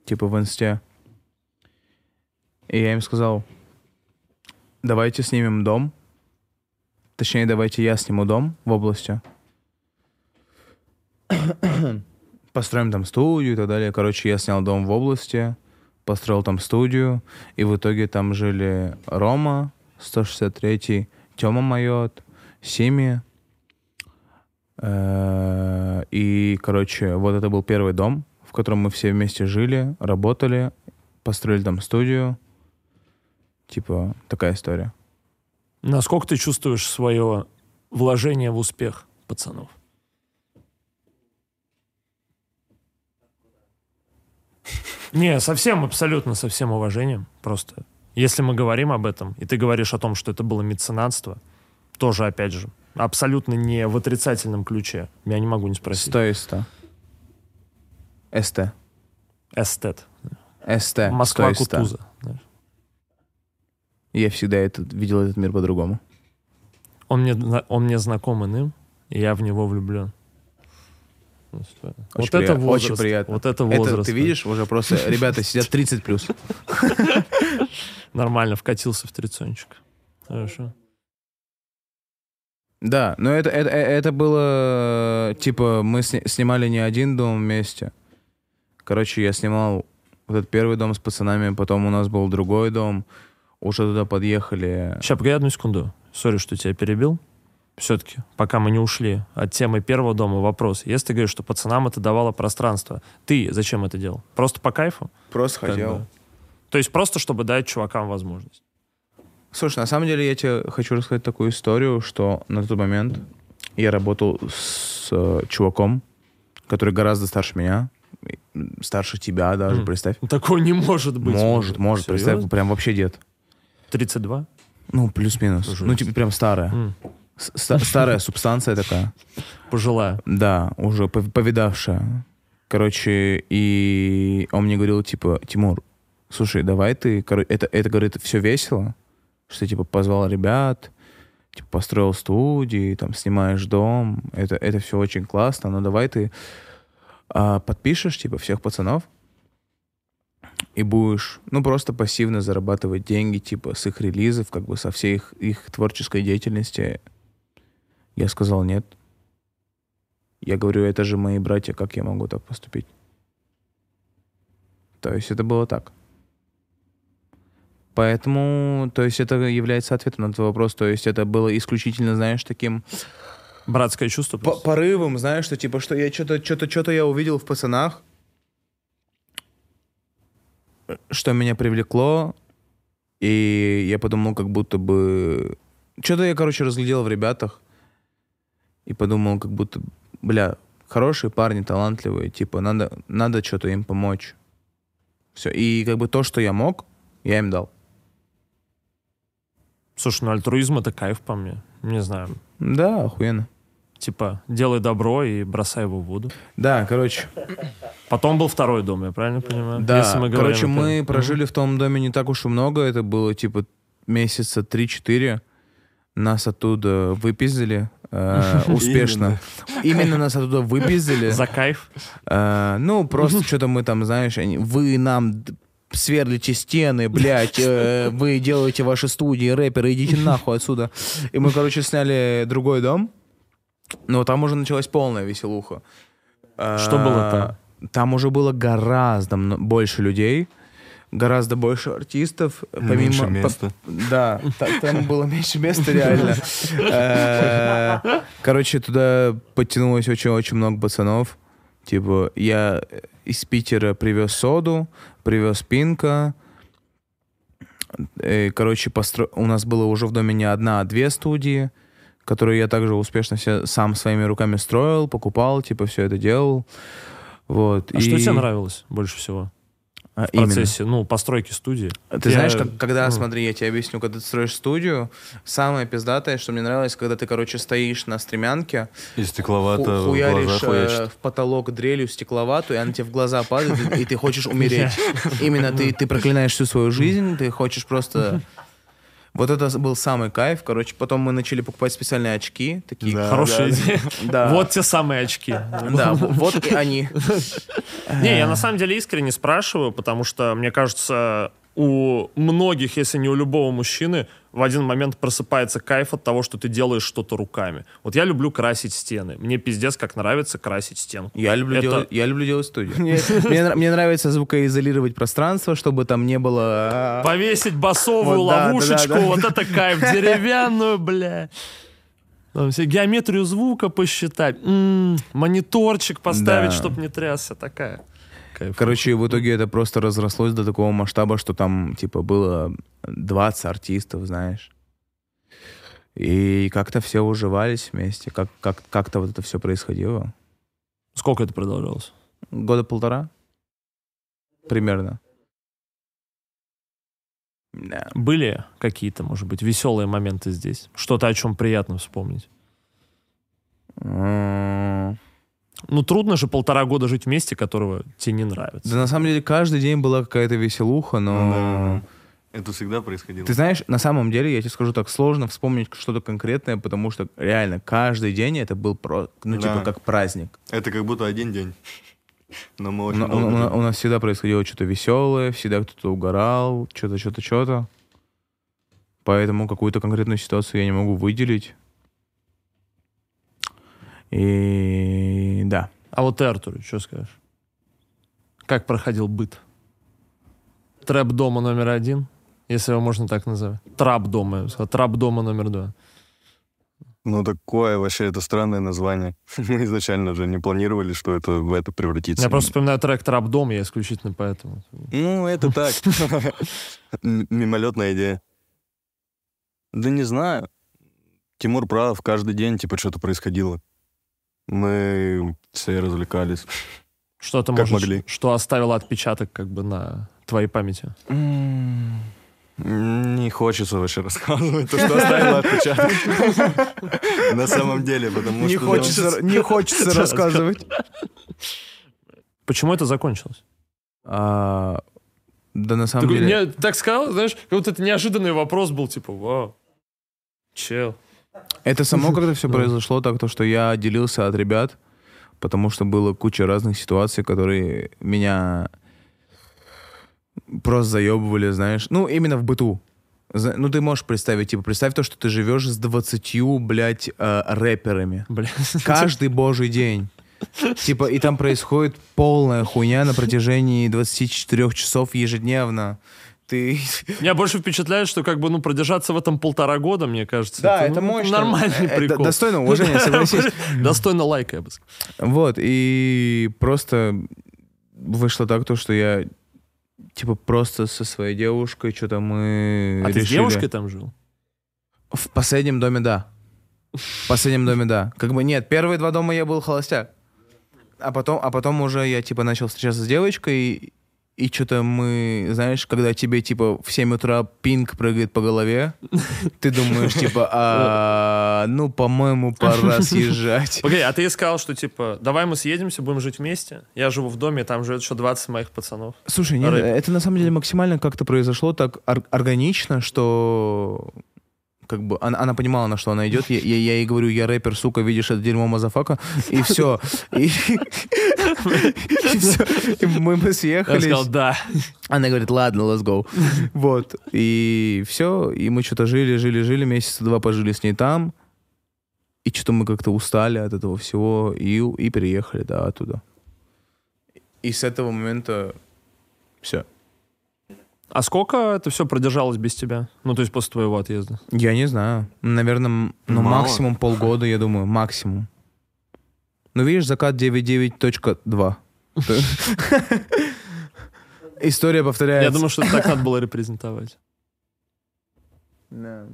типа в инсте. И я им сказал, давайте снимем дом. Точнее, давайте я сниму дом в области. Построим там студию и так далее. Короче, я снял дом в области, построил там студию, и в итоге там жили Рома, 163-й, Тёма Майот, Сими, Э, И, короче, вот это был первый дом, в котором мы все вместе жили, работали, построили там студию. Типа, такая история. Насколько ты чувствуешь свое вложение в успех пацанов? Не, совсем, абсолютно со всем уважением. Просто, если мы говорим об этом, и ты говоришь о том, что это было меценатство, тоже, опять же, абсолютно не в отрицательном ключе. Я не могу не спросить. 100 из 100. СТ. Эстет. СТ. Москва 100 из 100. Кутуза. Я всегда этот, видел этот мир по-другому. Он мне, он мне знаком иным, и я в него влюблен. Вот Очень это приятно, возраст. очень приятно. Вот это возраст. Это ты видишь, уже просто ребята сидят 30 плюс. Нормально, вкатился в трицончик. Хорошо. Да, но это, это, э, это было, типа, мы сни- снимали не один дом вместе. Короче, я снимал вот этот первый дом с пацанами, потом у нас был другой дом, уже туда подъехали. Сейчас, погоди одну секунду. Сори, что тебя перебил. Все-таки, пока мы не ушли от темы первого дома, вопрос. Если ты говоришь, что пацанам это давало пространство, ты зачем это делал? Просто по кайфу? Просто Как хотел. бы. То есть просто, чтобы дать чувакам возможность. Слушай, на самом деле я тебе хочу рассказать такую историю, что на тот момент я работал с э, чуваком, который гораздо старше меня, старше тебя даже, Мгм. представь. Ну, Такого не может быть. Может, может, представь, Серьезно? прям вообще дед. 32? Ну, плюс-минус. Ну, типа прям старая. Ста- старая субстанция такая. Пожилая. Да, уже пов- повидавшая. Короче, и он мне говорил, типа, Тимур, слушай, давай ты, это, это, говорит, все весело, что типа, позвал ребят, типа, построил студии, там, снимаешь дом, это, это все очень классно, но давай ты а, подпишешь, типа, всех пацанов и будешь, ну, просто пассивно зарабатывать деньги, типа, с их релизов, как бы, со всей их, их творческой деятельности. Я сказал нет. Я говорю, это же мои братья, как я могу так поступить? То есть это было так. Поэтому, то есть это является ответом на твой вопрос. То есть это было исключительно, знаешь, таким Братское чувство. по- порывом, знаешь, что типа, что я что-то, что-то, что-то я увидел в пацанах, что меня привлекло, и я подумал, как будто бы... Что-то я, короче, разглядел в ребятах, и подумал, как будто, бля, хорошие парни, талантливые, типа, надо, надо что-то им помочь. Все. И как бы то, что я мог, я им дал. Слушай, ну альтруизм это кайф по мне. Не знаю. Да, охуенно. Типа, делай добро и бросай его в воду. Да, короче, Потом был второй дом, я правильно понимаю? Да, Если мы говорим короче, о мы первом. прожили в том доме не так уж и много, это было типа месяца 3-4. Нас оттуда выпиздили э, успешно. Именно нас оттуда выпиздили. За кайф. Э, ну, просто что-то мы там, знаешь, они- вы нам сверлите стены, блядь, э, вы делаете ваши студии, рэперы, идите нахуй отсюда. И мы, короче, сняли другой дом, но там уже началась полная веселуха. Что было там? Там уже было гораздо больше людей, гораздо больше артистов. Меньше по- места. да, та- там было меньше места реально. Э, Короче, туда подтянулось очень-очень много пацанов. Типа, я из Питера привез соду, привез пинка. Э, Короче, постро- у нас было уже в доме не одна, а две студии, которые я также успешно все сам своими руками строил, покупал, типа, все это делал. Вот. А что И- тебе нравилось больше всего в именно. процессе, ну, постройки студии? Ты Я- знаешь, как- когда, ну. смотри, я тебе объясню, когда ты строишь студию, самое пиздатое, что мне нравилось, когда ты, короче, стоишь на стремянке, И ху- стекловато в глаза хуяришь э, в потолок дрелью стекловатую, и она тебе в глаза падает, и, и ты хочешь умереть. Именно ты, ты проклинаешь всю свою жизнь, ты хочешь просто... Вот это был самый кайф. Короче, потом мы начали покупать специальные очки. Такие. Да. Хорошая да. Да. Вот те самые очки. Да, вот и они. Не, я на самом деле искренне спрашиваю, потому что, мне кажется, у многих, если не у любого мужчины, в один момент просыпается кайф от того, что ты делаешь что-то руками. Вот я люблю красить стены. Мне пиздец как нравится красить стенку. Я люблю, Это- делать, я люблю делать студию. Мне, мне нра- мне нравится звукоизолировать пространство, чтобы там не было... а, Повесить басовую ловушечку, вот это кайф, деревянную, бля. Там все геометрию звука посчитать, м, мониторчик поставить, Да. чтобы не трясся, такая. Кайф. Короче, в итоге это просто разрослось до такого масштаба, что там, типа, было 20 артистов, знаешь. И как-то все уживались вместе, как, как, как-то вот это все происходило. Сколько это продолжалось? Года полтора? Примерно. Да. Были какие-то, может быть, веселые моменты здесь? Что-то, о чем приятно вспомнить? Ну, трудно же полтора года жить вместе, которого тебе не нравится. Да на самом деле каждый день была какая-то веселуха, но... Да. Это всегда происходило. Ты знаешь, на самом деле, я тебе скажу так, сложно вспомнить что-то конкретное, потому что реально каждый день это был про, ну, Да. типа, как праздник. Это как будто один день. Но мы очень на- долго у у нас всегда происходило что-то веселое, всегда кто-то угорал, что-то, что-то, что-то. Поэтому какую-то конкретную ситуацию я не могу выделить. И да. А вот ты, Артур, что скажешь? Как проходил быт? Трэп дома номер один, если его можно так называть. Трап дома, я бы сказал. Трап дома номер два. Ну, такое вообще, это странное название. Мы изначально же не планировали, что это в это превратится. Я просто вспоминаю трек Трап дом, я исключительно поэтому. Ну, это так. Мимолетная идея. Да не знаю. Тимур прав, каждый день, типа, что-то происходило. Мы все развлекались. Что ты Как можешь, могли. что оставило отпечаток как бы на твоей памяти? Не хочется вообще рассказывать то, что оставило отпечаток. На самом деле, потому Не что... хочется, не хочется рассказывать. Почему это закончилось? А, да на самом деле... так сказал, знаешь, как будто это неожиданный вопрос был, типа, вау, чел. Это само когда все произошло, так то, что я отделился от ребят, потому что было куча разных ситуаций, которые меня просто заебывали, знаешь. Ну, именно в быту. Ну, ты можешь представить, типа, представь то, что ты живешь с 20, блядь, э, рэперами. Бля. Каждый божий день. Типа, и там происходит полная хуйня на протяжении 24 часов ежедневно. Ты... Меня больше впечатляет, что как бы, ну, продержаться в этом полтора года, мне кажется. Да, это ну, мощно. Нормальный Э, э, прикол. достойно уважения, согласись. Достойно лайка, я бы сказал. Вот, и просто вышло так, то, что я типа просто со своей девушкой что-то мы А ты с решили. девушкой там жил? В последнем доме, да. В последнем доме, да. Как бы нет, первые два дома я был холостяк. А потом, а потом уже я типа начал встречаться с девочкой, и что-то мы, знаешь, когда тебе типа в 7 утра пинг прыгает по голове, ты думаешь, типа, а, ну, по-моему, пора съезжать. Погоди, а ты сказал, что типа, давай мы съедемся, будем жить вместе. Я живу в доме, там живет еще 20 моих пацанов. Слушай, нет, это на самом деле максимально как-то произошло так ор- органично, что как бы она, она понимала, на что она идет. Я, я, я ей говорю, я рэпер, сука, видишь это дерьмо motherfucker, и все. И, и всё. И мы, мы Я съехались. сказал, да. Она говорит, ладно, let's go. Вот. И все. И мы что-то жили, жили, жили, месяца два пожили с ней там. И что-то мы как-то устали от этого всего. И, и переехали, да, оттуда. И с этого момента все. А сколько это все продержалось без тебя? Ну, то есть после твоего отъезда? Я не знаю. Наверное, ну, Мало. максимум полгода, я думаю. Максимум. Ну, видишь, закат 99.2. История повторяется. Я думаю, что так надо было репрезентовать. Да.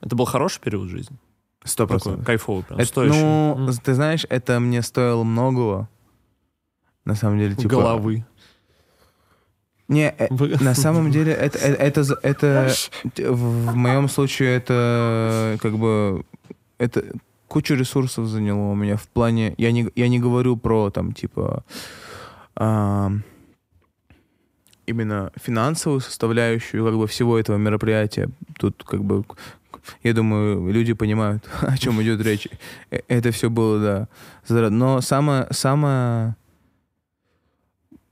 Это был хороший период жизни? Сто процентов. кайфовый прям, Это, стоящий. ну, М. ты знаешь, это мне стоило многого. На самом деле, типа... Головы. Не, э, Вы- на самом деле, это, э, это, это, в в моем случае, это как бы, это кучу ресурсов заняло у меня в плане, я не, я не говорю про там, типа, ам, именно финансовую составляющую как бы всего этого мероприятия. Тут как бы, я думаю, люди понимают, о чем идет речь. Э, Это все было, да. Но самое, самое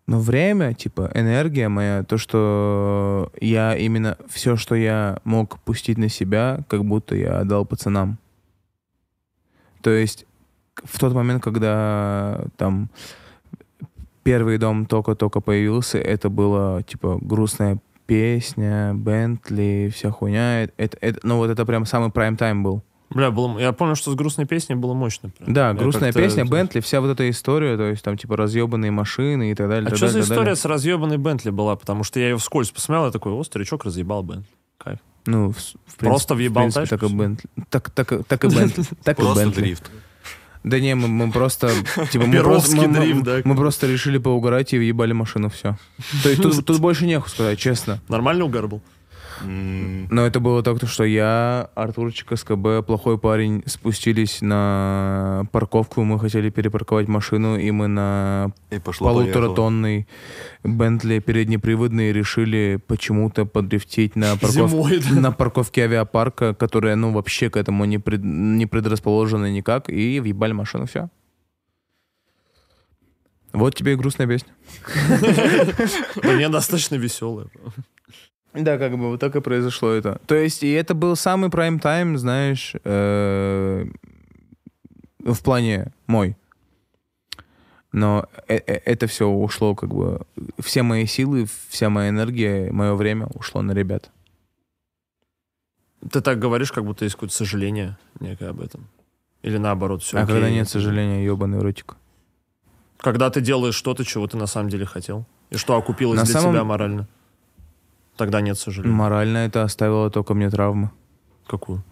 но время, типа, энергия моя, то, что я именно все, что я мог пустить на себя, как будто я отдал пацанам. То есть в тот момент, когда там первый дом только-только появился, это было, типа, грустная песня, Бентли, вся хуйня. Это, это, ну, вот это прям самый прайм-тайм был. Бля, было, я помню, что с грустной песней было мощно. прям. Да, Я грустная песня, Бентли, вся вот эта история, то есть там типа разъебанные машины и так далее. А так что за далее, так история далее. с разъебанной Бентли была? Потому что я ее вскользь посмотрел, я такой, о, старичок разъебал Бентли. Кайф. Ну, в, в Просто принципе, въебал в принципе, так и. Бентли. Так, так, и- так и Бентли. Так и Просто Бентли. дрифт. Да не, мы, мы просто, типа, мы просто, мы- мы- дрифт, да. мы просто решили поугарать и въебали машину, все. То есть тут, тут больше неху сказать, честно. Нормальный угар был? Но это было так, что я, Артурчик, СКБ, плохой парень, спустились на парковку, мы хотели перепарковать машину, и мы на И пошло-поехало. полуторатонный Бентли переднеприводный решили почему-то подрифтить на, парков- Зимой, да. на парковке авиапарка, которая, ну, вообще к этому не, пред- не предрасположена никак, и въебали машину, все. Вот тебе и грустная песня. Мне достаточно веселая. Да, как бы вот так и произошло это. То есть, и это был самый прайм-тайм, знаешь, э, в плане мой. Но э- э- это все ушло, как бы, все мои силы, вся моя энергия, мое время ушло на ребят. Ты так говоришь, как будто есть какое-то сожаление некое об этом. Или наоборот, все а когда нет сожаления, ебаный ротик. Когда ты делаешь что-то, чего ты на самом деле хотел, и что окупилось На для самом- тебя морально, тогда нет сожаления. Морально это оставило только мне травмы. Какую?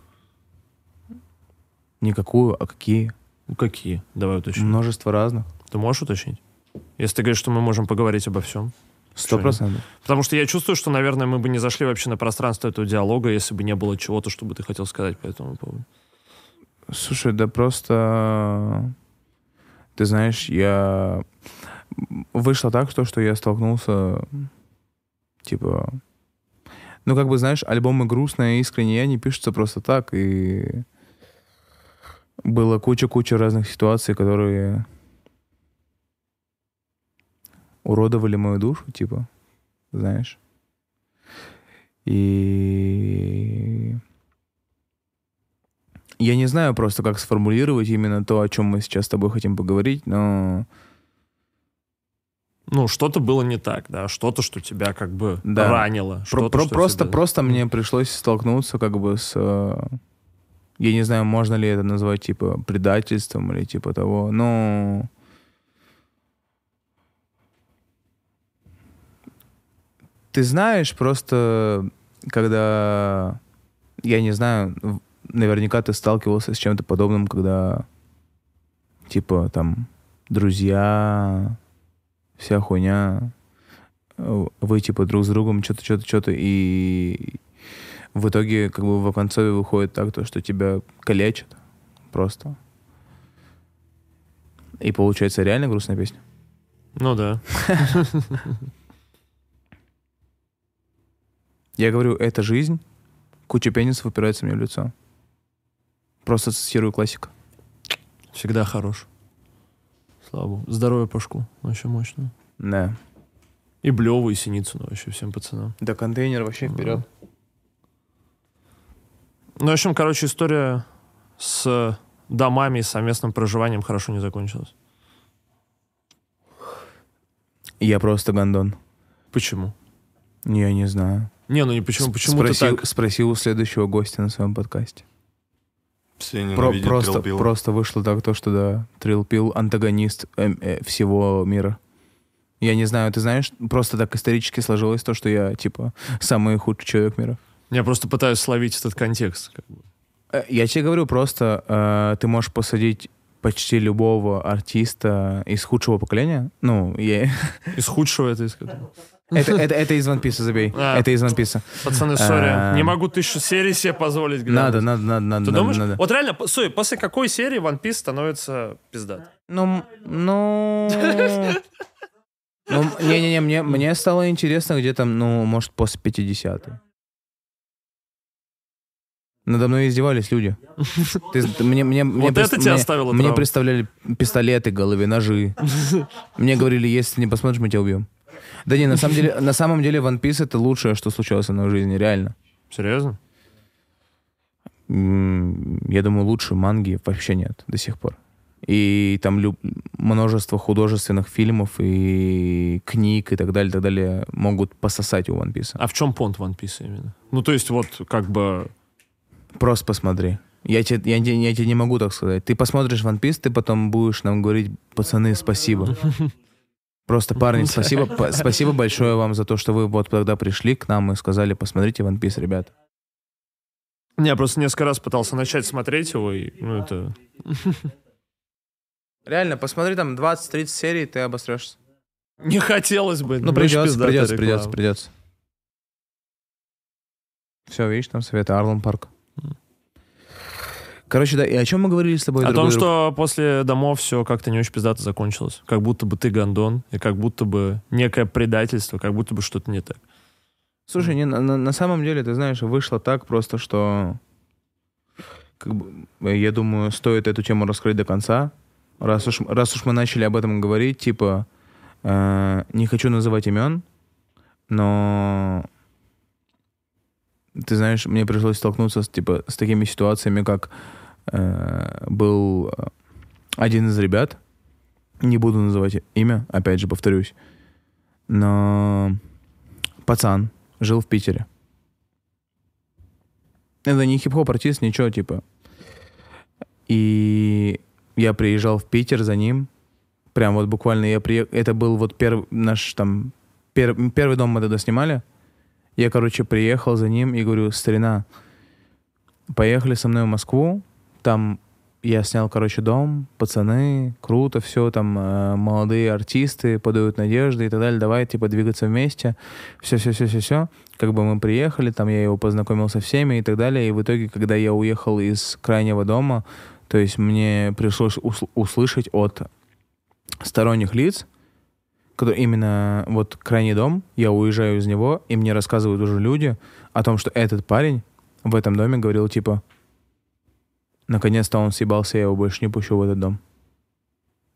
Никакую, а какие? Ну, какие? Давай уточним. Множество разных. Ты можешь уточнить? Если ты говоришь, что мы можем поговорить обо всем. Сто процентов. Потому что я чувствую, что, наверное, мы бы не зашли вообще на пространство этого диалога, если бы не было чего-то, что бы ты хотел сказать по этому поводу. Слушай, да просто... Ты знаешь, я... Вышло так, что, что я столкнулся, типа... Ну, как бы, знаешь, альбомы грустные, искренние, не пишутся просто так, и... Было куча-куча разных ситуаций, которые уродовали мою душу, типа, знаешь. И я не знаю просто, как сформулировать именно то, о чем мы сейчас с тобой хотим поговорить, но Ну, что-то было не так, да, что-то, что тебя как бы Да. ранило. про- про- просто, тебя- просто мне пришлось столкнуться как бы с... э, Я не знаю, можно ли это назвать типа предательством или типа того, но... Ты знаешь, просто когда... Я не знаю, наверняка ты сталкивался с чем-то подобным, когда типа там друзья, вся хуйня, э, вы типа друг с другом что-то, что-то, что-то, и в итоге как бы в конце выходит так, то, что тебя калечат просто. И получается реально грустная песня. Ну да. Я говорю, это жизнь, куча пенисов упирается мне в лицо. Просто цитирую классика. Всегда хорош. Слава богу. Здоровья Пашку. Вообще мощно. Да. И Блеву, и Синицыну вообще всем пацанам. Да контейнер вообще вперед. Ну, в общем, короче, история с домами и совместным проживанием хорошо не закончилась. Я просто гондон. Почему? Я не знаю. Не, ну не почему, почему спросил, ты так... спросил у следующего гостя на своем подкасте. Все Про- просто, просто вышло так, то, что да, Трилл Пилл антагонист эм, э, всего мира. Я не знаю, ты знаешь, просто так исторически сложилось то, что я, типа, самый худший человек мира. Я просто пытаюсь словить этот контекст. как бы. Э, Я тебе говорю просто, э, ты можешь посадить почти любого артиста из худшего поколения. Ну, я... Из худшего это из какого? Это, это, это из One Piece, забей. А. Это из One Piece. Пацаны, сори, А. не могу тысячу серий себе позволить. Надо, надо, надо, надо. Ты надо, думаешь? надо. Вот реально, сори, после какой серии One Piece становится пиздат? Ну, ну... Ну, не-не-не, мне, мне стало интересно где-то, ну, может, после 50 Надо мной издевались люди. Ты, ты- мне, мне, мне, Вот это прис- тебя мне- оставило Мне травму. представляли пистолеты голове, ножи. Мне говорили, если не посмотришь, мы тебя убьем. Да не, на самом деле, на самом деле One Piece это лучшее, что случилось в жизни, реально. Серьезно? Я думаю, лучше манги вообще нет до сих пор. И там люб- множество художественных фильмов и книг и так далее, так далее могут пососать у One Piece. А в чем понт One Piece именно? Ну, то есть вот как бы... Просто посмотри. Я тебе, я, тебе- я тебе не могу так сказать. Ты посмотришь One Piece, ты потом будешь нам говорить, пацаны, спасибо. Просто, парни, спасибо, спасибо большое вам за то, что вы вот тогда пришли к нам и сказали, посмотрите One Piece, ребят. Не, Я просто несколько раз пытался начать смотреть его, и, ну, это... Реально, посмотри там 20-30 серий, ты обосрешься. Не хотелось бы. Ну, очень придется, придется, придется, придется. Все, видишь, там советы Арлан Парк. Короче, да, и о чем мы говорили с тобой? О том, друг? что после домов все как-то не очень пиздато закончилось. Как будто бы ты гондон, и как будто бы некое предательство, как будто бы что-то не так. Слушай, не, на, на- на самом деле, ты знаешь, вышло так просто, что как бы, я думаю, стоит эту тему раскрыть до конца. Раз уж, раз уж мы начали об этом говорить, типа, э, не хочу называть имен, но ты знаешь, мне пришлось столкнуться с, типа, с такими ситуациями, как э, был э, один из ребят, не буду называть имя, опять же, повторюсь, но пацан жил в Питере. Это не хип-хоп артист, ничего, типа. И я приезжал в Питер за ним. Прям вот буквально я приехал. Это был вот первый наш там... пер- Первый дом мы тогда снимали. Я, короче, приехал за ним и говорю, старина, поехали со мной в Москву. Там я снял, короче, дом, пацаны, круто все, там э, молодые артисты подают надежды и так далее. Давай, типа, двигаться вместе. Все-все-все-все-все. Как бы мы приехали, там я его познакомил со всеми и так далее. И в итоге, когда я уехал из крайнего дома, то есть мне пришлось усл- услышать от сторонних лиц, которые именно вот крайний дом, я уезжаю из него, и мне рассказывают уже люди о том, что этот парень в этом доме говорил, типа, наконец-то он съебался, я его больше не пущу в этот дом.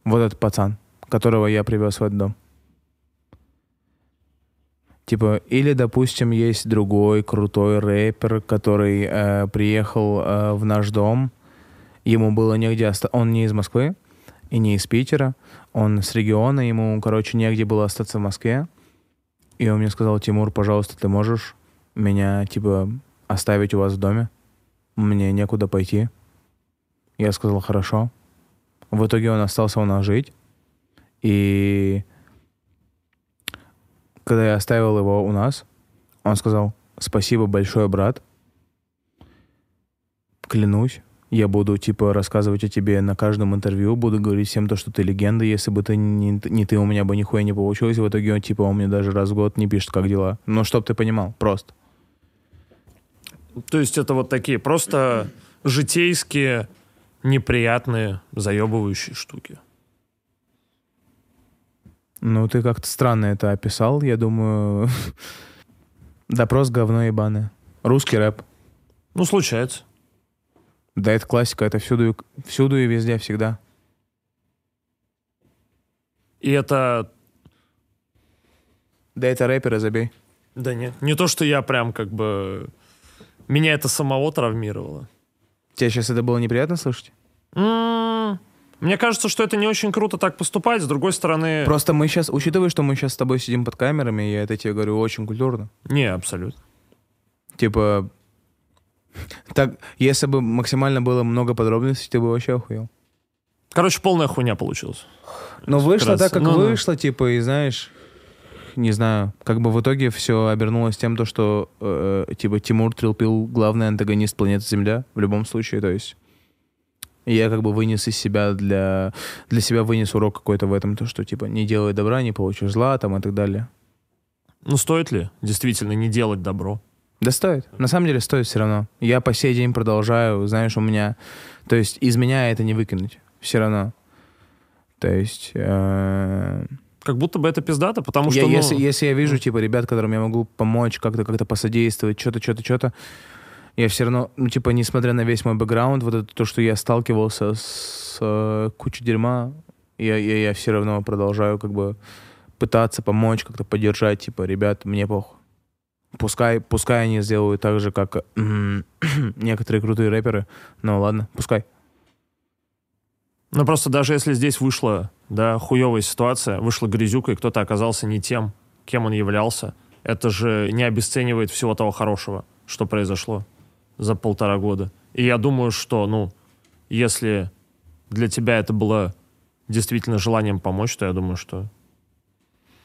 Вот этот пацан, которого я привез в этот дом. Типа, или, допустим, есть другой крутой рэпер, который э, приехал э, в наш дом, ему было негде оста- Он не из Москвы и не из Питера, он с региона, ему, короче, негде было остаться в Москве. И он мне сказал, Тимур, пожалуйста, ты можешь меня, типа, оставить у вас в доме? Мне некуда пойти. Я сказал, хорошо. В итоге он остался у нас жить. И когда я оставил его у нас, он сказал, спасибо большое, брат. Клянусь, я буду, типа, рассказывать о тебе на каждом интервью, буду говорить всем то, что ты легенда, если бы ты не, не ты, у меня бы нихуя не получилось. В итоге он, типа, он мне даже раз в год не пишет, как дела. Ну, чтоб ты понимал, просто. То есть это вот такие просто житейские, неприятные, заебывающие штуки. Ну, ты как-то странно это описал, я думаю. Допрос говно ебаное. Русский рэп. Ну, случается. Да, это классика, это всюду, и- всюду и везде, всегда. И это... Да, это рэперы, забей. Да нет. Не то, что я прям как бы... Меня это самого травмировало. Тебе сейчас это было неприятно слышать? М, Мне кажется, что это не очень круто так поступать. С другой стороны... Просто мы сейчас, учитывая, что мы сейчас с тобой сидим под камерами, я это тебе говорю очень культурно. Не, абсолютно. Типа, так, если бы максимально было много подробностей, ты бы вообще охуел. Короче, полная хуйня получилась. Но вышло так, как ну. вышло, типа, и знаешь, не знаю, как бы в итоге все обернулось тем, то, что, э, типа, Тимур Трилпил главный антагонист планеты Земля в любом случае, то есть я как бы вынес из себя для, для себя вынес урок какой-то в этом, то, что, типа, не делай добра, не получишь зла, там, и так далее. Ну, стоит ли действительно не делать добро? Да стоит. На самом деле стоит все равно. Я по сей день продолжаю, знаешь, у меня... То есть из меня это не выкинуть. Все равно. То есть... э, Как будто бы это пиздато, потому я- что... ну, если, если я вижу, типа, ребят, которым я могу помочь, как-то как-то посодействовать, что-то, что-то, что-то, я все равно, ну, типа, несмотря на весь мой бэкграунд, вот это то, что я сталкивался с э, кучей дерьма, я, я, я все равно продолжаю, как бы, пытаться помочь, как-то поддержать, типа, ребят, мне похуй. Пускай, пускай они сделают так же, как некоторые крутые рэперы, но ладно, пускай. Ну, просто даже если здесь вышла, да, хуевая ситуация, вышла грязюка, и кто-то оказался не тем, кем он являлся, это же не обесценивает всего того хорошего, что произошло за полтора года. И я думаю, что, ну, если для тебя это было действительно желанием помочь, то я думаю, что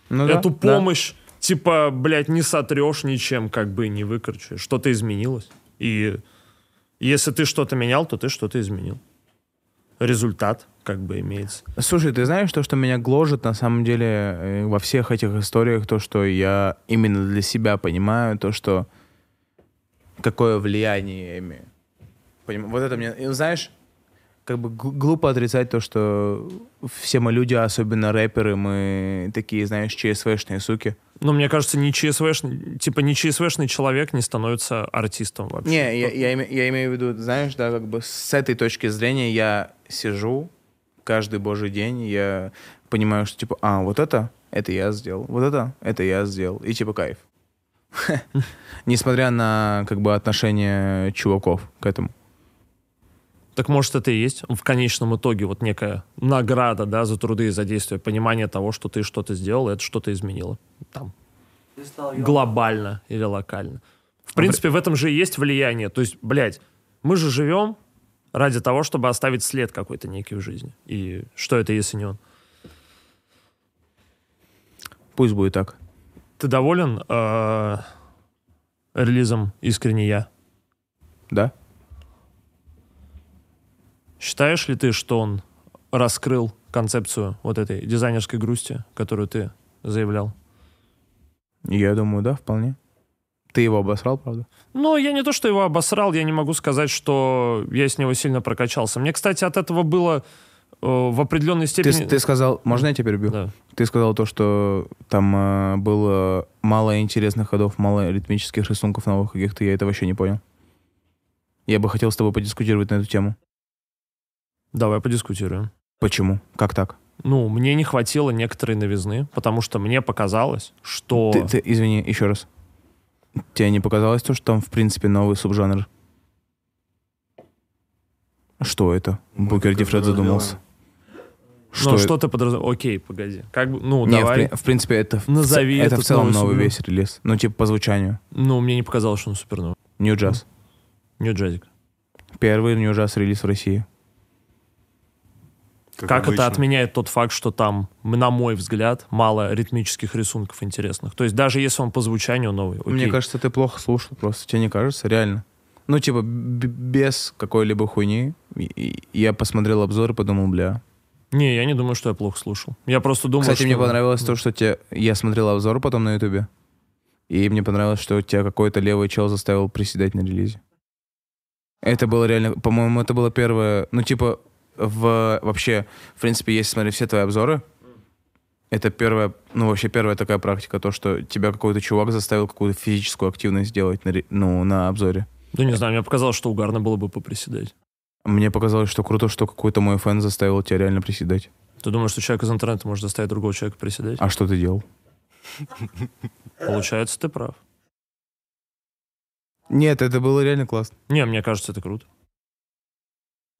Ну да, эту да. помощь, типа, блядь, не сотрешь ничем, как бы не выкручиваешь. Что-то изменилось. И если ты что-то менял, то ты что-то изменил. Результат как бы имеется. Слушай, ты знаешь то, что меня гложет на самом деле э, во всех этих историях, то, что я именно для себя понимаю, то, что какое влияние я имею. Поним- Вот это мне, знаешь, как бы глупо отрицать то, что все мы люди, особенно рэперы, мы такие, знаешь, ЧСВшные суки. Но мне кажется, не ЧСВшный, типа не ЧСВшный человек не становится артистом вообще. Не, я, я, име- я имею в виду, знаешь, да, как бы с этой точки зрения я сижу каждый божий день, я понимаю, что типа, а, вот это, это я сделал, вот это, это я сделал, и типа кайф. Несмотря на как бы отношение чуваков к этому. Так может это и есть в конечном итоге вот некая награда, да, за труды и за действия, понимание того, что ты что-то сделал, это что-то изменило. Там, Ты стал ёбаным. глобально или локально. В принципе, в этом же и есть влияние. То есть, блядь, мы же живем ради того, чтобы оставить след какой-то некий в жизни. И что это, если не он? Пусть будет так. Ты доволен э, релизом «Искренне я»? Да? Считаешь ли ты, что он раскрыл концепцию вот этой дизайнерской грусти, которую ты заявлял? Я думаю, да, вполне. Ты его обосрал, правда? Ну, я не то, что его обосрал, я не могу сказать, что я с него сильно прокачался. Мне, кстати, от этого было э, в определенной Ты, степени... ты сказал, можно я тебя перебью? Да. Ты сказал то, что там э, было мало интересных ходов, мало ритмических рисунков новых каких-то, я это вообще не понял. Я бы хотел с тобой подискутировать на эту тему. Давай подискутируем. Почему? Как так? Ну, мне не хватило некоторой новизны, потому что мне показалось, что... Ты, ты- извини, еще раз. Тебе не показалось то, что там, в принципе, новый субжанр? Что это? Мы Букер как Ди Фред это задумался. ну, это? что ты подразумеваешь? Окей, погоди. Как бы, ну, Не, в, давай. при- в принципе, это, в, Назови ц- это в целом новый новый весь релиз. Ну, типа по звучанию. Ну, мне не показалось, что он супер новый. New Jazz. Нью Джазик. Первый New Jazz релиз в России. Как обычно. это отменяет тот факт, что там, на мой взгляд, мало ритмических рисунков интересных? То есть даже если он по звучанию новый, окей. Мне кажется, ты плохо слушал просто. Тебе не кажется? Реально. Ну, типа, без какой-либо хуйни. Я посмотрел обзор и подумал, бля. Не, я не думаю, что я плохо слушал. Я просто думаю, Кстати, что... мне понравилось то, что тебе... Я смотрел обзор потом на ютубе. И мне понравилось, что тебя какой-то левый чел заставил приседать на релизе. Это было реально... По-моему, это было первое... Ну, типа, в... Вообще, в принципе, если смотреть все твои обзоры, это первая, ну, вообще первая такая практика, то, что тебя какой-то чувак заставил какую-то физическую активность сделать на, ну, на обзоре. Да не знаю, мне показалось, что угарно было бы поприседать. Мне показалось, что круто, что какой-то мой фэн заставил тебя реально приседать. Ты думаешь, что человек из интернета может заставить другого человека приседать? А что ты делал? Получается, ты прав. Нет, это было реально классно. Не, мне кажется, это круто.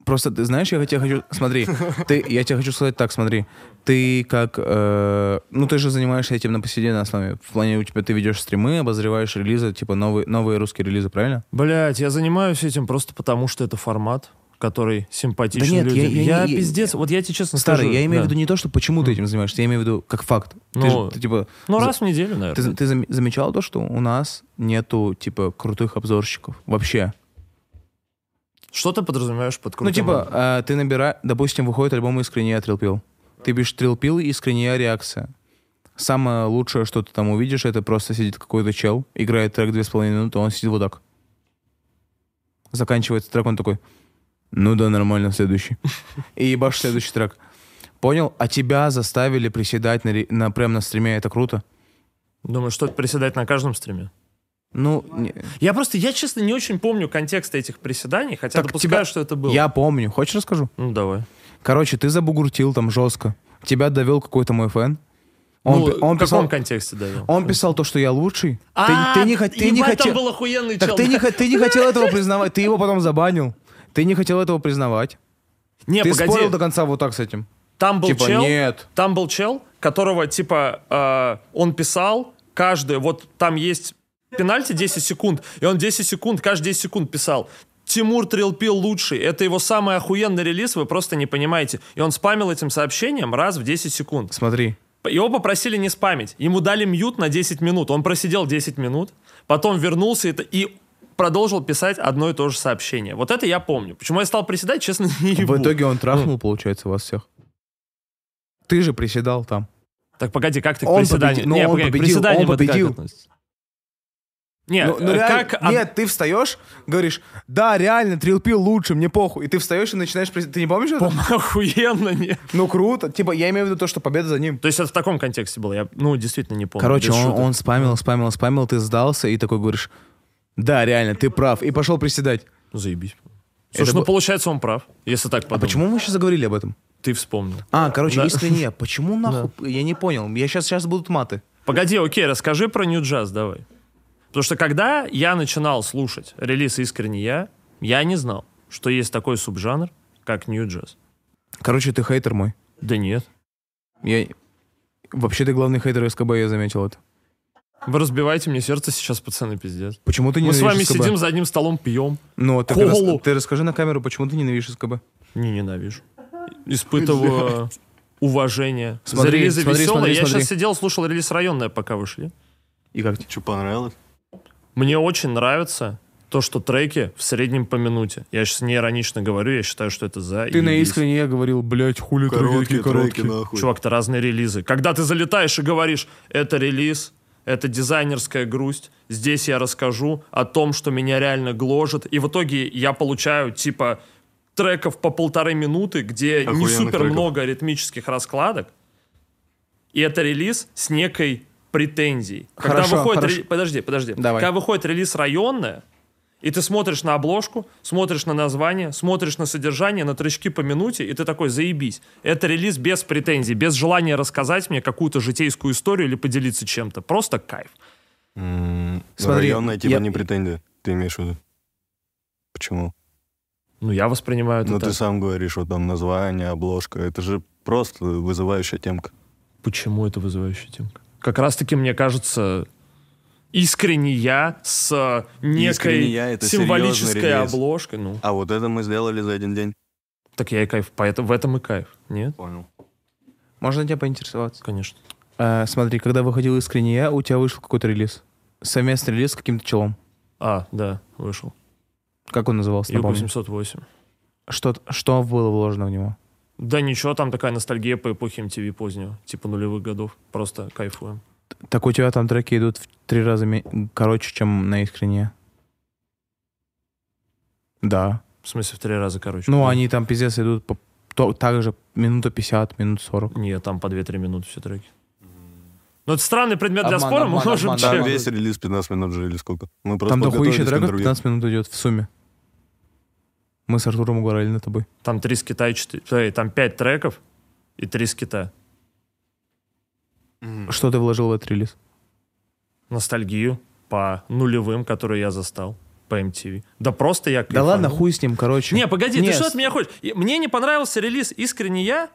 Просто, ты знаешь, я тебе хочу... Смотри, ты, я тебе хочу сказать так, смотри. Ты как... э, ну, ты же занимаешься этим на повседневной основе. В плане у тебя ты ведешь стримы, обозреваешь релизы, типа новые, новые русские релизы, правильно? Блять, я занимаюсь этим просто потому, что это формат, который симпатичен Да нет, людям. я- я- я- пиздец, вот я тебе честно Старый, скажу. я имею в да. виду не то, что почему ты этим занимаешься, я имею в виду как факт. Ты, Ну, же- ты, типа, Ну, раз в неделю, наверное. ты, ты зам- замечал то, что у нас нету, типа, крутых обзорщиков? Вообще. Что ты подразумеваешь под крутым? Ну, типа, э, ты набираешь, допустим, выходит альбом «Искренняя Трилпил». Ты пишешь «Трилпил» и «Искренняя реакция». Самое лучшее, что ты там увидишь, это просто сидит какой-то чел, играет трек две с половиной минуты, он сидит вот так. Заканчивается трек, он такой, ну да, нормально, следующий. И ебашь следующий трек. Понял? А тебя заставили приседать на, на прям на стриме, это круто? Думаешь, что приседать на каждом стриме? Ну, не- Я просто, я честно не очень помню контекста этих приседаний, хотя Так допускаю, тебя- что это было. я помню. Хочешь расскажу? Ну, давай. Короче, ты забугуртил там жестко. Тебя довел какой-то мой фэн. Он, ну, он в писал, каком контексте давил? он писал то, что я лучший. А, ты, ты не, ты не хотел... был охуенный Так чел. ты не, ты не хотел этого признавать. Ты его потом забанил. Ты не хотел этого признавать. Не, ты погоди. спорил до конца вот так с этим. Там был типа, чел, нет. там был чел, которого, типа, э, он писал каждый, вот там есть пенальти 10 секунд, и он 10 секунд, каждые 10 секунд писал, Тимур Трилпил лучший. Это его самый охуенный релиз, вы просто не понимаете. И он спамил этим сообщением раз в 10 секунд. Смотри. Его попросили не спамить. Ему дали мьют на 10 минут. Он просидел 10 минут, потом вернулся и, и продолжил писать одно и то же сообщение. Вот это я помню. Почему я стал приседать, честно, не ебу. В итоге он трахнул, получается, вас всех. Ты же приседал там. Так погоди, как ты к Он приседанию? победил, ну, не, он погоди, победил, он победил. Относится? Не, Ну, ну, э, реально- как... Нет, ты встаешь, говоришь, да, реально, трилпил лучше, мне похуй. И ты встаешь и начинаешь... Ты не помнишь это? Охуенно, не. Ну, круто. Типа, я имею в виду то, что победа за ним. То есть это в таком контексте было. Я, ну, действительно не помню. Короче, он, он спамил, спамил, спамил, ты сдался и такой говоришь, да, реально, ты прав. И пошел приседать. Ну, заебись. Слушай, Это ну, бу- получается, он прав, если так А подумать. почему мы сейчас заговорили об этом? Ты вспомнил. А, короче, Да. искренне, почему нахуй? Я не понял. Я сейчас, сейчас будут маты. Погоди, окей, расскажи про Jazz, давай. Потому что когда я начинал слушать релиз «Искренне я», я не знал, что есть такой субжанр, как New Jazz. Короче, ты хейтер мой. Да нет. Я... Вообще ты главный хейтер СКБ, я заметил это. Вы разбиваете мне сердце сейчас, пацаны, пиздец. Почему ты Мы не с вами сидим за одним столом, пьем. Ну, ты, колу. ты расскажи на камеру, почему ты ненавидишь СКБ? Не ненавижу. Испытываю уважение за Смотри, релизы смотри, веселые. смотри, я смотри. сейчас сидел, слушал релиз районная, пока вышли. И как тебе? Что понравилось? Мне очень нравится то, что треки в среднем по минуте. Я сейчас не иронично говорю, я считаю, что это за. Ты на искренне я говорил, блядь, хули треки такие короткие. нахуй. Чувак, это разные релизы. Когда ты залетаешь и говоришь, это релиз, это дизайнерская грусть, здесь я расскажу о том, что меня реально гложет, и в итоге я получаю, типа, треков по полторы минуты, где не Охуенных супер треков. много ритмических раскладок, и это релиз с некой претензией. Когда Хорошо, выходит... хорошо. ре- Подожди, подожди. Давай. Когда выходит релиз районная, и ты смотришь на обложку, смотришь на название, смотришь на содержание, на тречки по минуте, и ты такой, заебись. Это релиз без претензий, без желания рассказать мне какую-то житейскую историю или поделиться чем-то. Просто кайф. Смотри, Районная типа я- не претензия. Ты имеешь в виду? Почему? Ну, я воспринимаю это Ну, так. ты сам говоришь, вот там название, обложка. Это же просто вызывающая темка. Почему это вызывающая темка? Как раз-таки, мне кажется, искренне я с некой «Искренне я» — это символической обложкой. Ну, А вот это мы сделали за один день. так я и кайф. Поэтому в этом и кайф. Нет? Понял. Можно тебя поинтересоваться? Конечно. А, смотри, когда выходил искренне я, у тебя вышел какой-то релиз. Совместный релиз с каким-то челом. А, да, вышел. Как он назывался? напомни? Ю-808. Что, что было вложено в него? Да ничего, там такая ностальгия по эпохе MTV позднего, типа нулевых годов. Просто кайфуем. Так у тебя там треки идут в три раза короче, чем на искренне. Да. В смысле, в три раза короче. Ну, они там пиздец идут по, то, так же минута 50, минут 40. Нет, там по 2-3 минуты все треки. Ну, это странный предмет для Обман, спора, мы обман, можем обман, Там да. весь релиз 15 минут же или сколько? Мы просто Там дохуища треков интервью. 15 минут идет в сумме. Мы с Артуром угорали на тобой. Там три скита и четыре... Там пять треков и три скита. Что ты вложил в этот релиз? Ностальгию по нулевым, которые я застал по MTV. Да просто я Да ладно, хуй с ним, короче. Не, погоди, Не, ты что с- от меня хочешь? Мне не понравился релиз «Искренне я».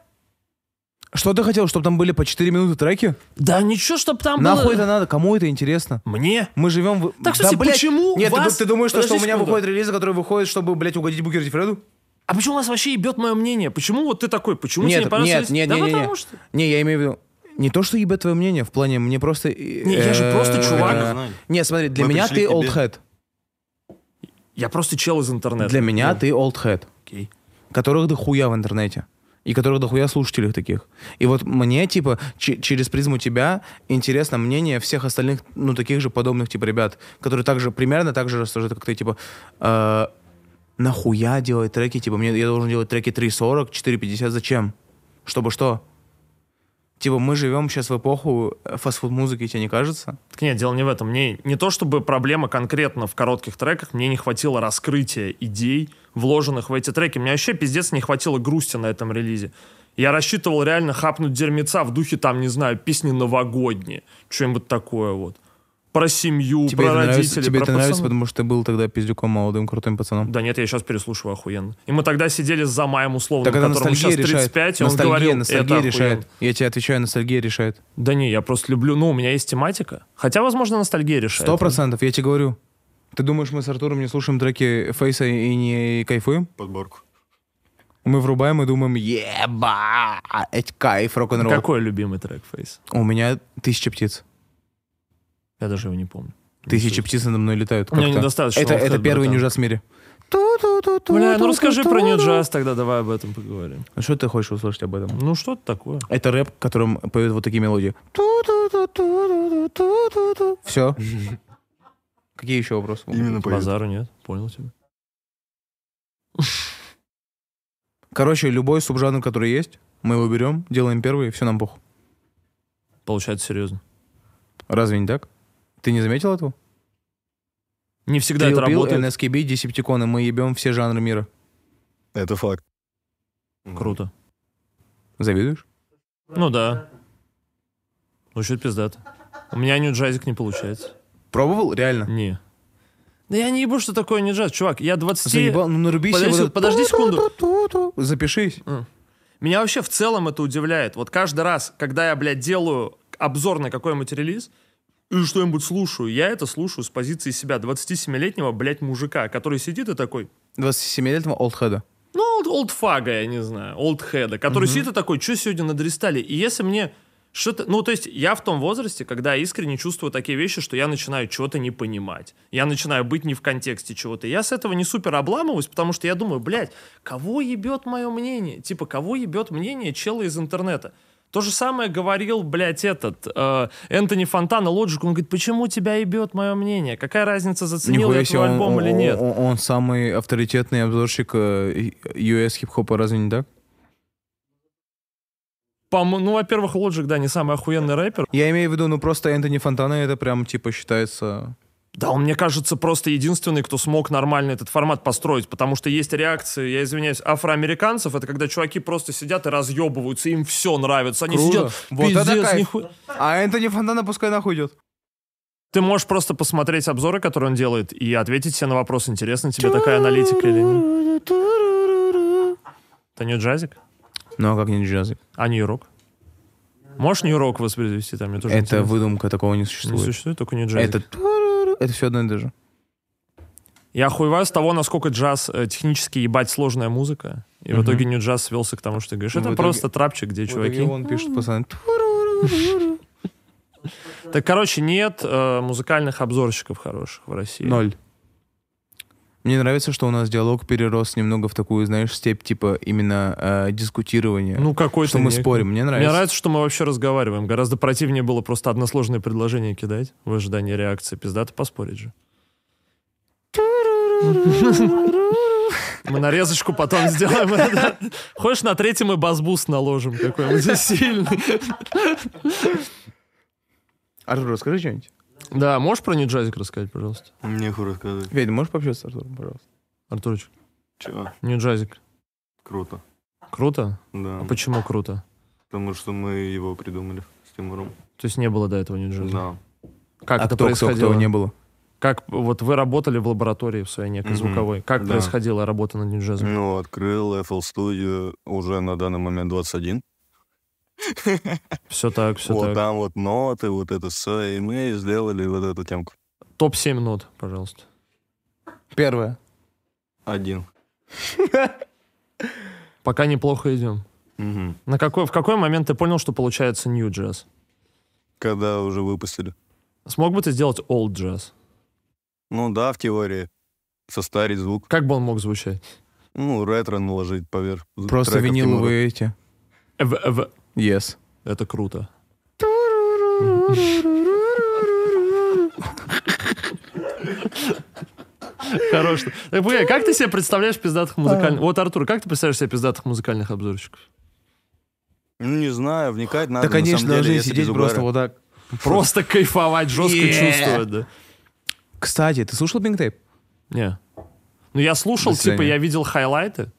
Что ты хотел, чтобы там были по 4 минуты треки? Да ничего, чтобы там Нахуй было... это надо? Кому это интересно? Мне? Мы живем в... Так, кстати, блядь, почему Нет, ты- вас- ты, думаешь, что, что у меня секунду. выходят релизы, которые выходят, чтобы, блядь, угодить Букеру Фреду? А почему вас вообще ебет мое мнение? Почему вот ты такой? Почему тебе Нет, не понравился нет, нет, да нет, нет, потому нет. что... Не, я имею в виду... Не то, что ебет твое мнение, в плане, мне просто... Не, я же просто чувак. Не, смотри, для меня ты тебе. old head. Я просто чел из интернета. Для меня Ну, ты old head. окей. которых дохуя в интернете. И которых дохуя слушателей таких. И вот мне, типа, че- через призму тебя интересно мнение всех остальных, ну, таких же подобных, типа, ребят, которые также, примерно так же рассуждают, как ты, типа, э, нахуя делать треки, типа, мне, я должен делать треки 3.40, 4.50, зачем? Чтобы что? Типа, мы живем сейчас в эпоху э, фастфуд-музыки, тебе не кажется? Так нет, дело не в этом. Мне не то, чтобы проблема конкретно в коротких треках, мне не хватило раскрытия идей, вложенных в эти треки. Мне вообще пиздец не хватило грусти на этом релизе. Я рассчитывал реально хапнуть дерьмеца в духе, там, не знаю, песни новогодние. Что-нибудь такое вот. Про семью, Тебе про это нравится, родителей, тебе про это нравится, потому что ты был тогда пиздюком, молодым, крутым пацаном. Да нет, я сейчас переслушиваю охуенно. И мы тогда сидели с Замаем условно, Так которому сейчас ностальгия решает. 35, и он ностальгия, говорил, ностальгия это решает. охуенно. Я тебе отвечаю, ностальгия решает. Да не, я просто люблю, ну, у меня есть тематика. Хотя, возможно, ностальгия решает. Сто процентов, я тебе говорю. Ты думаешь, мы с Артуром не слушаем треки Фейса и не кайфуем? Подборку. Мы врубаем и думаем, ебать, кайф, рок-н-ролл. Какой любимый трек Фейс? У меня тысяча птиц. Я даже его не помню. Тысячи птиц надо мной летают. Мне как-то. недостаточно Это, это первый нью-джаз в мире. Бля, ну расскажи про Jazz, тогда давай об этом поговорим. А что ты хочешь услышать об этом? Ну что-то такое. Это рэп, которым поют вот такие мелодии. Все. Какие еще вопросы? Именно поют. Базару нет, понял тебя. Короче, любой субжанр, который есть, мы его берем, делаем первый, все нам похуй. Получается серьезно. Разве не так? Ты не заметил этого? Не всегда это Trill Pill, работает. NSKB, Десептиконы, мы ебем все жанры мира. Это факт. Круто. Завидуешь? Ну да. Звучит пиздато. У меня New Jazzик не получается. Пробовал? Реально? Не. Да я не ебу, что такое не джаз, чувак. Я 20... Заебал? Ну наруби себе Подожди, вот это подожди секунду. Запишись. Меня вообще в целом это удивляет. Вот каждый раз, когда я, блядь, делаю обзор на какой-нибудь релиз, и что-нибудь слушаю, я это слушаю с позиции себя, 27-летнего, блядь, мужика, который сидит и такой, 27-летнего олдхеда. ну, олдфага, я не знаю, олдхеда, который сидит и такой, что сегодня надрестали? И если мне что-то... Ну, то есть я в том возрасте, когда искренне чувствую такие вещи, что я начинаю чего-то не понимать. Я начинаю быть не в контексте чего-то. Я с этого не супер обламываюсь, потому что я думаю, блядь, кого ебет мое мнение? Типа, кого ебет мнение чела из интернета? То же самое говорил, блядь, этот э, Энтони Фонтана Лоджик. Он говорит, почему тебя ебет мое мнение? Какая разница, заценил я Нихуя твой он, альбом он- или нет? Он, он самый авторитетный обзорщик э, US хип-хопа, разве не так? По-мо- ну, во-первых, Лоджик, да, не самый охуенный рэпер. Я имею в виду, ну просто Энтони Фонтана это прям типа считается... Да, он, мне кажется, просто единственный, кто смог нормально этот формат построить, потому что есть реакции, я извиняюсь, афроамериканцев, это когда чуваки просто сидят и разъебываются, им все нравится, они Круто. сидят, Вот это «Пиздец, кайф. нихуя». А Энтони Фонтана пускай нахуй идет. Ты можешь просто посмотреть обзоры, которые он делает, и ответить себе на вопрос, интересна тебе такая аналитика или нет. Это не джазик? Ну а как не джазик? А Нью-Рок? Можешь Нью-Рок воспроизвести? Там мне тоже Это интересно. выдумка, такого не Не существует. существует, только не джазик. Это... Это все одно и то же. Я охуеваю с того, насколько джаз э, технически ебать сложная музыка. И в Мгм. итоге не джаз свелся к тому, что ты говоришь. Это в итоге- просто трапчик, где В чуваки. он пишет, пацаны. Так, короче, нет э, музыкальных обзорщиков хороших в России. Ноль. Мне нравится, что у нас диалог перерос немного в такую, знаешь, степь типа именно э, дискутирования. Ну, какой-то... что мы не- спорим. Мне Мне нравится. нравится, что мы вообще разговариваем. Гораздо противнее было просто односложные предложения кидать в ожидании реакции. Пиздато поспорить же. Мы нарезочку потом сделаем. Хочешь, на третьем и bass boost наложим какой-нибудь сильный. Артур, расскажи что-нибудь. Да, можешь про new jazz ик рассказать, пожалуйста? Нехуй рассказывать. Федя, можешь пообщаться с Артуром, пожалуйста? Артурочек, Чего? New jazz ик. Круто. Круто? Да. А почему круто? Потому что мы его придумали с Тимуром. То есть не было до этого new jazz ика? Да. Как а это кто, происходило? кто не было? Как вот вы работали в лаборатории в своей некой звуковой? Как да. происходила работа над new jazz ом? Ну, открыл FL Studio уже на данный момент 21. Все так, все вот так. там вот ноты, вот это все, и мы сделали вот эту темку. Топ-7 нот, пожалуйста. Первое. Один. Пока неплохо идем. Мгм. На какой, в какой момент ты понял, что получается New Jazz? Когда уже выпустили. Смог бы ты сделать Old Jazz? Ну да, в теории. Состарить звук. Как бы он мог звучать? Ну, ретро наложить поверх. Просто виниловые эти. Эв- эв- Yes. Это круто. Хорош. Так, погоди, как ты себе представляешь пиздатых музыкальных... Вот, Артур, как ты представляешь себе пиздатых музыкальных обзорщиков? Ну, не знаю, вникать надо. Да, конечно, должны сидеть просто вот так. Просто кайфовать, жестко чувствовать, да. Кстати, ты слушал Pink Tape? Не. Ну, я слушал, типа, я видел хайлайты.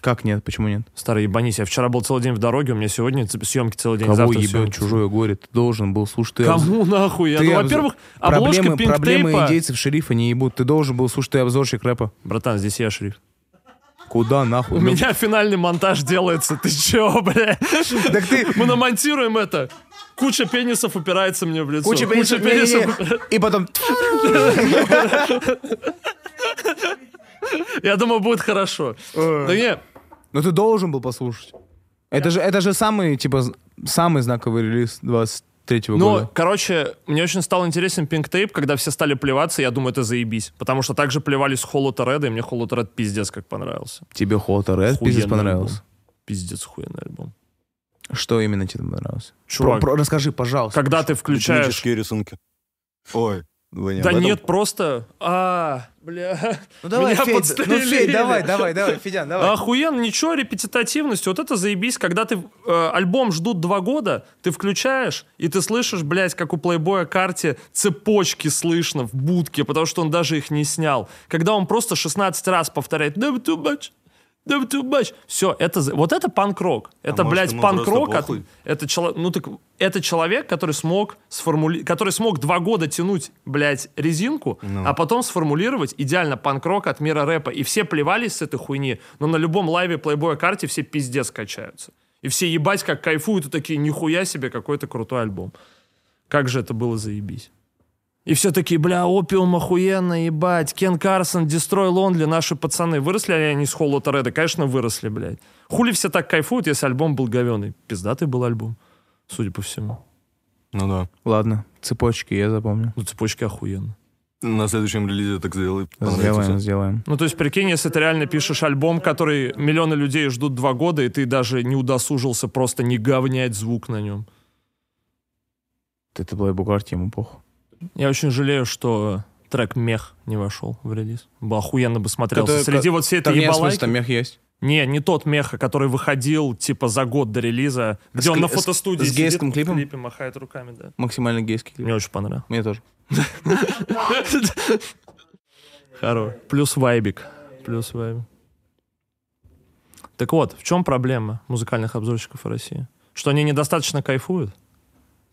Как нет? Почему нет? Старый ебанись, я вчера был целый день в дороге, у меня сегодня съемки целый день, Кого завтра ебет чужое горе? Ты должен был слушать. Ты обз- Кому нахуй? Я, Ты ну, обз- во-первых, обложка Проблемы, Pink проблемы индейцев шерифа не ебут. Ты должен был слушать, ты обзорщик рэпа. Братан, здесь я шрифт. Куда нахуй? У Ну, меня финальный монтаж делается. Ты чё, бля? Так ты... Мы намонтируем это. Куча пенисов упирается мне в лицо. Куча пенисов, не-не-не. и потом... Я думаю, будет хорошо. Да не, Ну ты должен был послушать. Это же, это же самый, типа, самый знаковый релиз 23-го Ну, года. короче, мне очень стал интересен Pink Tape, когда все стали плеваться, я думаю, это заебись. Потому что также плевались Холота Реда, и мне Холота Ред пиздец как понравился. Тебе Холта Ред пиздец понравился. альбом. Пиздец охуенный альбом. Что именно тебе понравилось? Чувак, Про- про- расскажи, пожалуйста. когда ты включаешь... Рисунки. Ой, вы не Да нет, просто... А, бля... Ну давай, меня Федь, ну подстрелили. Федь, давай, давай, давай, Федян, давай. Охуенно, ничего, репетитативность, вот это заебись, когда ты э, альбом ждут два года, ты включаешь, и ты слышишь, блядь, как у плейбоя карте цепочки слышно в будке, потому что он даже их не снял. Когда он просто 16 раз повторяет «Never too much», Never too much. Все, это, вот это панк-рок. Это, А блядь, панк-рок. от- это, ну, так, это человек, который смог, сформули... который смог два года тянуть, блядь, резинку, Ну. а потом сформулировать идеально панк-рок от мира рэпа. И все плевались с этой хуйни, но на любом лайве Playboy карте все пиздец качаются. И все ебать как кайфуют и такие, нихуя себе, какой-то крутой альбом. Как же это было заебись. И все такие, бля, опиум охуенно, ебать. Кен Карсон, Дестрой Лонли, наши пацаны. Выросли ли они с Холлота Реда? Конечно, выросли, блядь. Хули все так кайфуют, если альбом был говеный? Пиздатый был альбом, судя по всему. Ну да. Ладно, цепочки я запомню. Ну, цепочки охуенно. На следующем релизе так сделай. Сделаем, сделаем. Ну, то есть, прикинь, если ты реально пишешь альбом, который миллионы людей ждут два года, и ты даже не удосужился просто не говнять звук на нем. Это Плейбой карте, ему похуй. Я очень жалею, что трек «Мех» не вошел в релиз. Бы охуенно бы смотрелся. Который- Среди вот всей этой нет, в ебалайки... там мех есть. Не, не тот меха, который выходил типа за год до релиза, где С он на с- фотостудии с сидит, гейским в клипом? клипе махает руками, да. Максимально гейский клип. Мне очень понравилось. Мне тоже. Хорош. Плюс вайбик. Плюс вайбик. Так вот, в чем проблема музыкальных обзорщиков в России? Что они недостаточно кайфуют?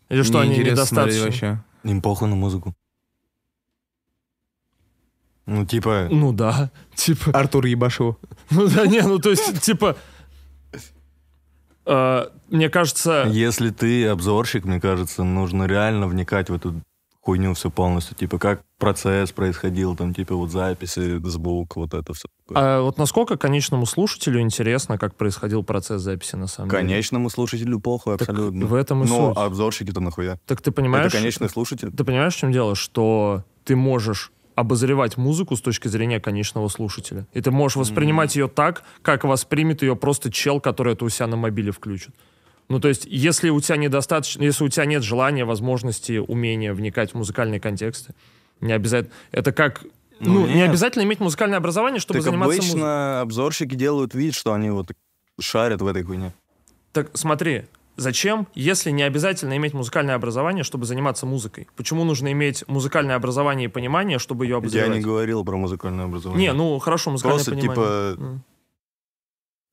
Или что Мне они недостаточно... вообще. Им похуй на музыку. Ну, типа, Ну да, типа... Артур Ебашев. Ну да, не, ну то есть, типа... э, мне кажется... если ты обзорщик, мне кажется, нужно реально вникать в эту хуйню все полностью. Типа, как процесс происходил, там, типа, вот записи, звук, вот это все. А вот насколько конечному слушателю интересно, как происходил процесс записи на самом деле? Конечному слушателю похуй, Так абсолютно. в этом и Но суть. обзорщики-то нахуя? Так ты понимаешь... Это конечный слушатель. Ты понимаешь, в чем дело? Что ты можешь обозревать музыку с точки зрения конечного слушателя. И ты можешь воспринимать ее так, как воспримет ее просто чел, который это у себя на мобиле включит. Ну, то есть, если у тебя недостаточно, если у тебя нет желания, возможности, умения вникать в музыкальные контексты, не обязательно. Это как. Ну, Ну, не обязательно иметь музыкальное образование, чтобы так заниматься обычно музыкой. обзорщики делают вид, что они вот шарят в этой хуйне. Так смотри, зачем, если не обязательно иметь музыкальное образование, чтобы заниматься музыкой? Почему нужно иметь музыкальное образование и понимание, чтобы ее Я обозревать? не говорил про музыкальное образование. Не, ну хорошо, музыкальное Просто, понимание. типа, М.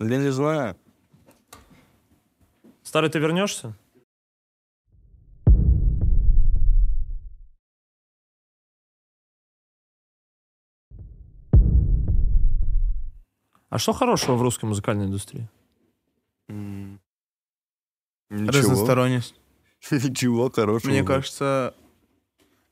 Я не знаю. Старый, ты вернешься? А что хорошего в русской музыкальной индустрии? М, Ничего. Разносторонность. Ничего хорошего. Мне кажется...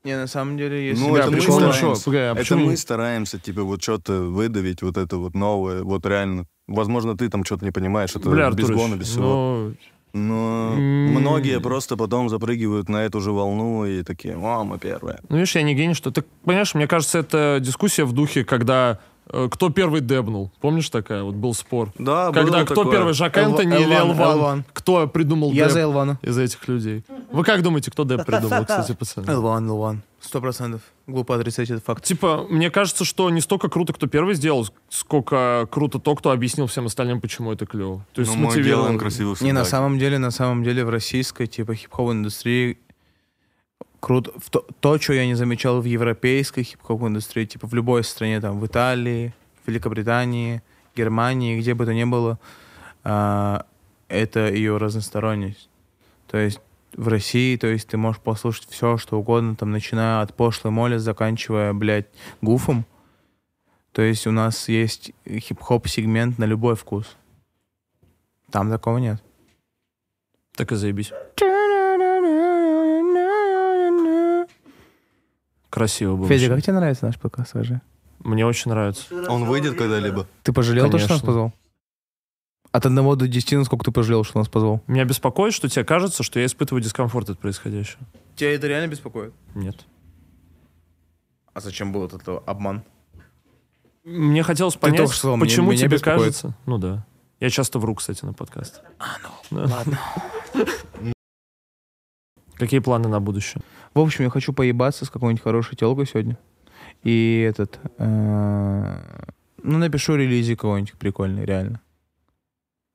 Не, на самом деле, если... Ну, это мы прикол- стараемся. Погоди, а Это почему мы стараемся, типа, вот что-то выдавить, вот это вот новое, вот реально. Возможно, ты там что-то не понимаешь, это Бля, без Артурыч, гона, без всего. ну, Но М. многие просто потом запрыгивают на эту же волну и такие, о, мы первые. ну, видишь, я не гений, что ты понимаешь, мне кажется, это дискуссия в духе, когда кто первый дебнул. Помнишь такая? Вот был спор. Да, Когда кто первый, Жак Энтони или Элван. Кто придумал Я за Элвана. из этих людей? Вы как думаете, кто деп придумал, кстати, пацаны? Элван, Элван. Сто процентов. Глупо отрицать этот факт. Типа, мне кажется, что не столько круто, кто первый сделал, сколько круто то, кто объяснил всем остальным, почему это клево. То есть Ну, мы смотивировал. делаем красиво Не, на самом деле, на самом деле в российской, типа, хип-хоп индустрии круто. В то, то, что я не замечал в европейской хип-хоп индустрии, типа, в любой стране, там, в Италии, Великобритании, Германии, где бы то ни было, а, это ее разносторонность. То есть в России, то есть ты можешь послушать все, что угодно, там, начиная от пошлой моли, заканчивая, блядь, гуфом. То есть у нас есть хип-хоп сегмент на любой вкус. Там такого нет. Так и заебись. Красиво было. Федя, как тебе нравится наш подкаст, скажи? Мне очень нравится. Он выйдет когда-либо? Ты пожалел то, что нас Конечно. позвал? От одного до десяти, насколько ты пожалел, что нас позвал? Меня беспокоит, что тебе кажется, что я испытываю дискомфорт от происходящего. Тебя это реально беспокоит? Нет. А зачем был этот обман? Мне хотелось понять, только что сказал, почему меня тебе беспокоит. кажется... Ну да. Я часто вру, кстати, на подкасте. А, ну, ладно. Какие планы на будущее? В общем, я хочу поебаться с какой-нибудь хорошей телкой сегодня. И этот... э, Ну, напишу релизик какой-нибудь прикольный, реально.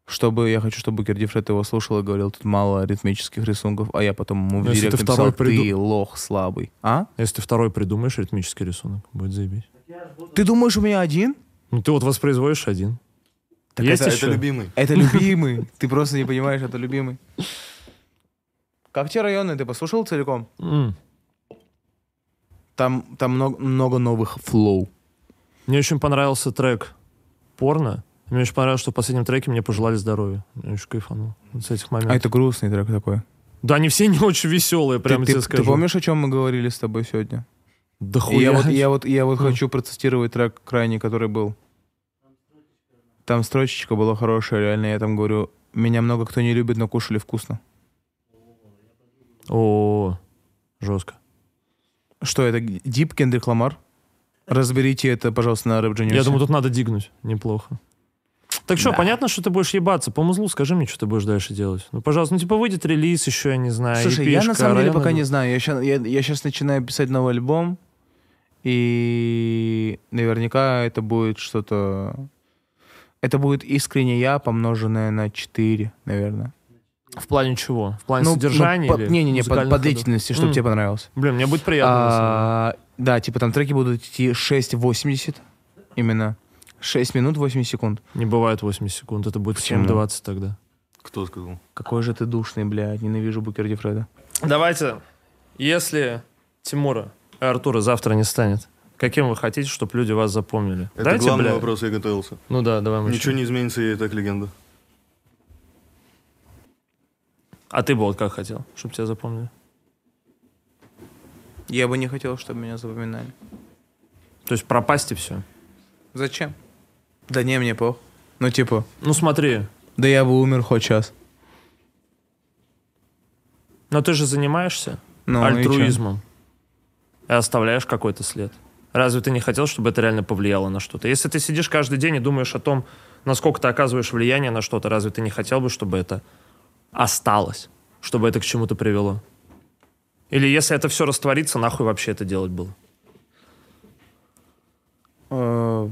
Чтобы, я хочу, чтобы Кердифред его слушал и говорил, тут мало ритмических рисунков, а я потом ему в Ну, если директ ты написал, второй ты приду- лох слабый. А? Если ты второй придумаешь ритмический рисунок, будет заебись. Ты думаешь, у меня один? Ну ты вот воспроизводишь один. Так Есть Это, еще? это любимый. Это любимый. Ты просто не понимаешь, это любимый. Как те районы, ты послушал целиком? М. Там, там много, много новых флоу. Мне очень понравился трек «Порно». Мне очень понравилось, что в последнем треке мне пожелали здоровья. Я очень кайфанул с этих А моментов. это грустный трек такой. Да, они все не очень веселые, Ты, прямо ты- тебе ты скажу. помнишь, о чем мы говорили с тобой сегодня? Да хуя. я вот, я вот, я вот Хм. хочу процитировать трек крайний, который был. Там строчечка была хорошая, реально. Я там говорю, меня много кто не любит, но кушали вкусно. О, жестко. Что это? Дип Кендрик Ламар? Разберите это, пожалуйста, на Рэп. Я думаю, тут надо дигнуть. Неплохо. Так что, Да. понятно, что ты будешь ебаться. По музлу скажи мне, что ты будешь дальше делать. Ну, пожалуйста, ну, типа, выйдет релиз еще, я не знаю. Слушай, я на самом деле пока не знаю. Я сейчас, я, я щас начинаю писать новый альбом, и наверняка это будет что-то... Это будет искренне я, помноженное на 4, наверное. В плане чего? В плане Ну, содержания ну, по- или Не-не-не, по, музыкальных по длительности, чтобы М. тебе понравилось. Блин, мне будет приятно. на самом деле. А, да, типа там треки будут идти 6.80 именно. 6 минут 80 секунд. Не бывает 80 секунд, это будет Почему? 7.20 тогда. Кто сказал? Какой же ты душный, блядь. Ненавижу Букерди Фреда. Давайте, если Тимура и Артура завтра не станет, каким вы хотите, чтобы люди вас запомнили? Это Дайте, главный бля. вопрос, я готовился. Ну да, давай мы Ничего не изменится, я и так легенда. А ты бы вот как хотел, чтобы тебя запомнили? Я бы не хотел, чтобы меня запоминали. То есть пропасть и все. Зачем? Да не, мне пох. Ну, типа, Ну смотри, да я бы умер хоть час. но ты же занимаешься Ну, и альтруизмом и, оставляешь какой-то след. Разве ты не хотел, чтобы это реально повлияло на что-то? Если ты сидишь каждый день и думаешь о том, насколько ты оказываешь влияние на что-то, разве ты не хотел бы, чтобы это осталось, чтобы это к чему-то привело? Или если это все растворится, нахуй вообще это делать было? Э,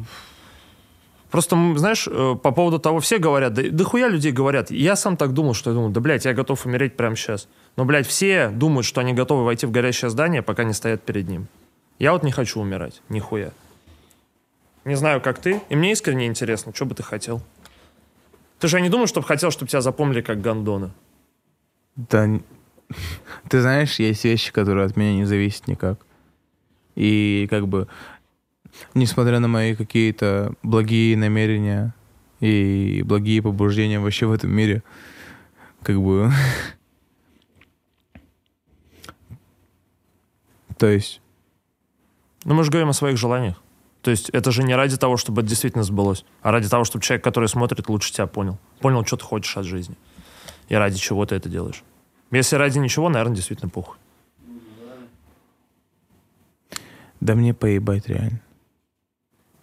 Просто, знаешь, э, по поводу того, все говорят, да, да хуя людей говорят. Я сам так думал, что я думал, да, блядь, я готов умереть прямо сейчас. Но, блядь, все думают, что они готовы войти в горящее здание, пока не стоят перед ним. Я вот не хочу умирать, нихуя. Не знаю, как ты, и мне искренне интересно, что бы ты хотел. Ты же не думаешь, чтобы хотел, чтобы тебя запомнили как Гондона? Да, ты знаешь, есть вещи, которые от меня не зависят никак. И как бы, несмотря на мои какие-то благие намерения и благие побуждения вообще в этом мире, как бы... То есть, Ну, мы же говорим о своих желаниях. То есть это же не ради того, чтобы это действительно сбылось, а ради того, чтобы человек, который смотрит, лучше тебя понял. Понял, что ты хочешь от жизни. И ради чего ты это делаешь. Если ради ничего, наверное, действительно похуй. да мне поебать реально.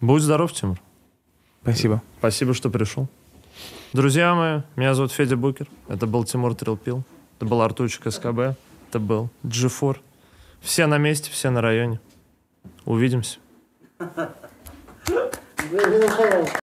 Будь здоров, Тимур. Спасибо. Спасибо, что пришел. Друзья мои, меня зовут Федя Букер. Это был Тимур Трилпил. Это был Артурчик СКБ. Это был G4. Все на месте, все на районе. Увидимся. ごめんなさい。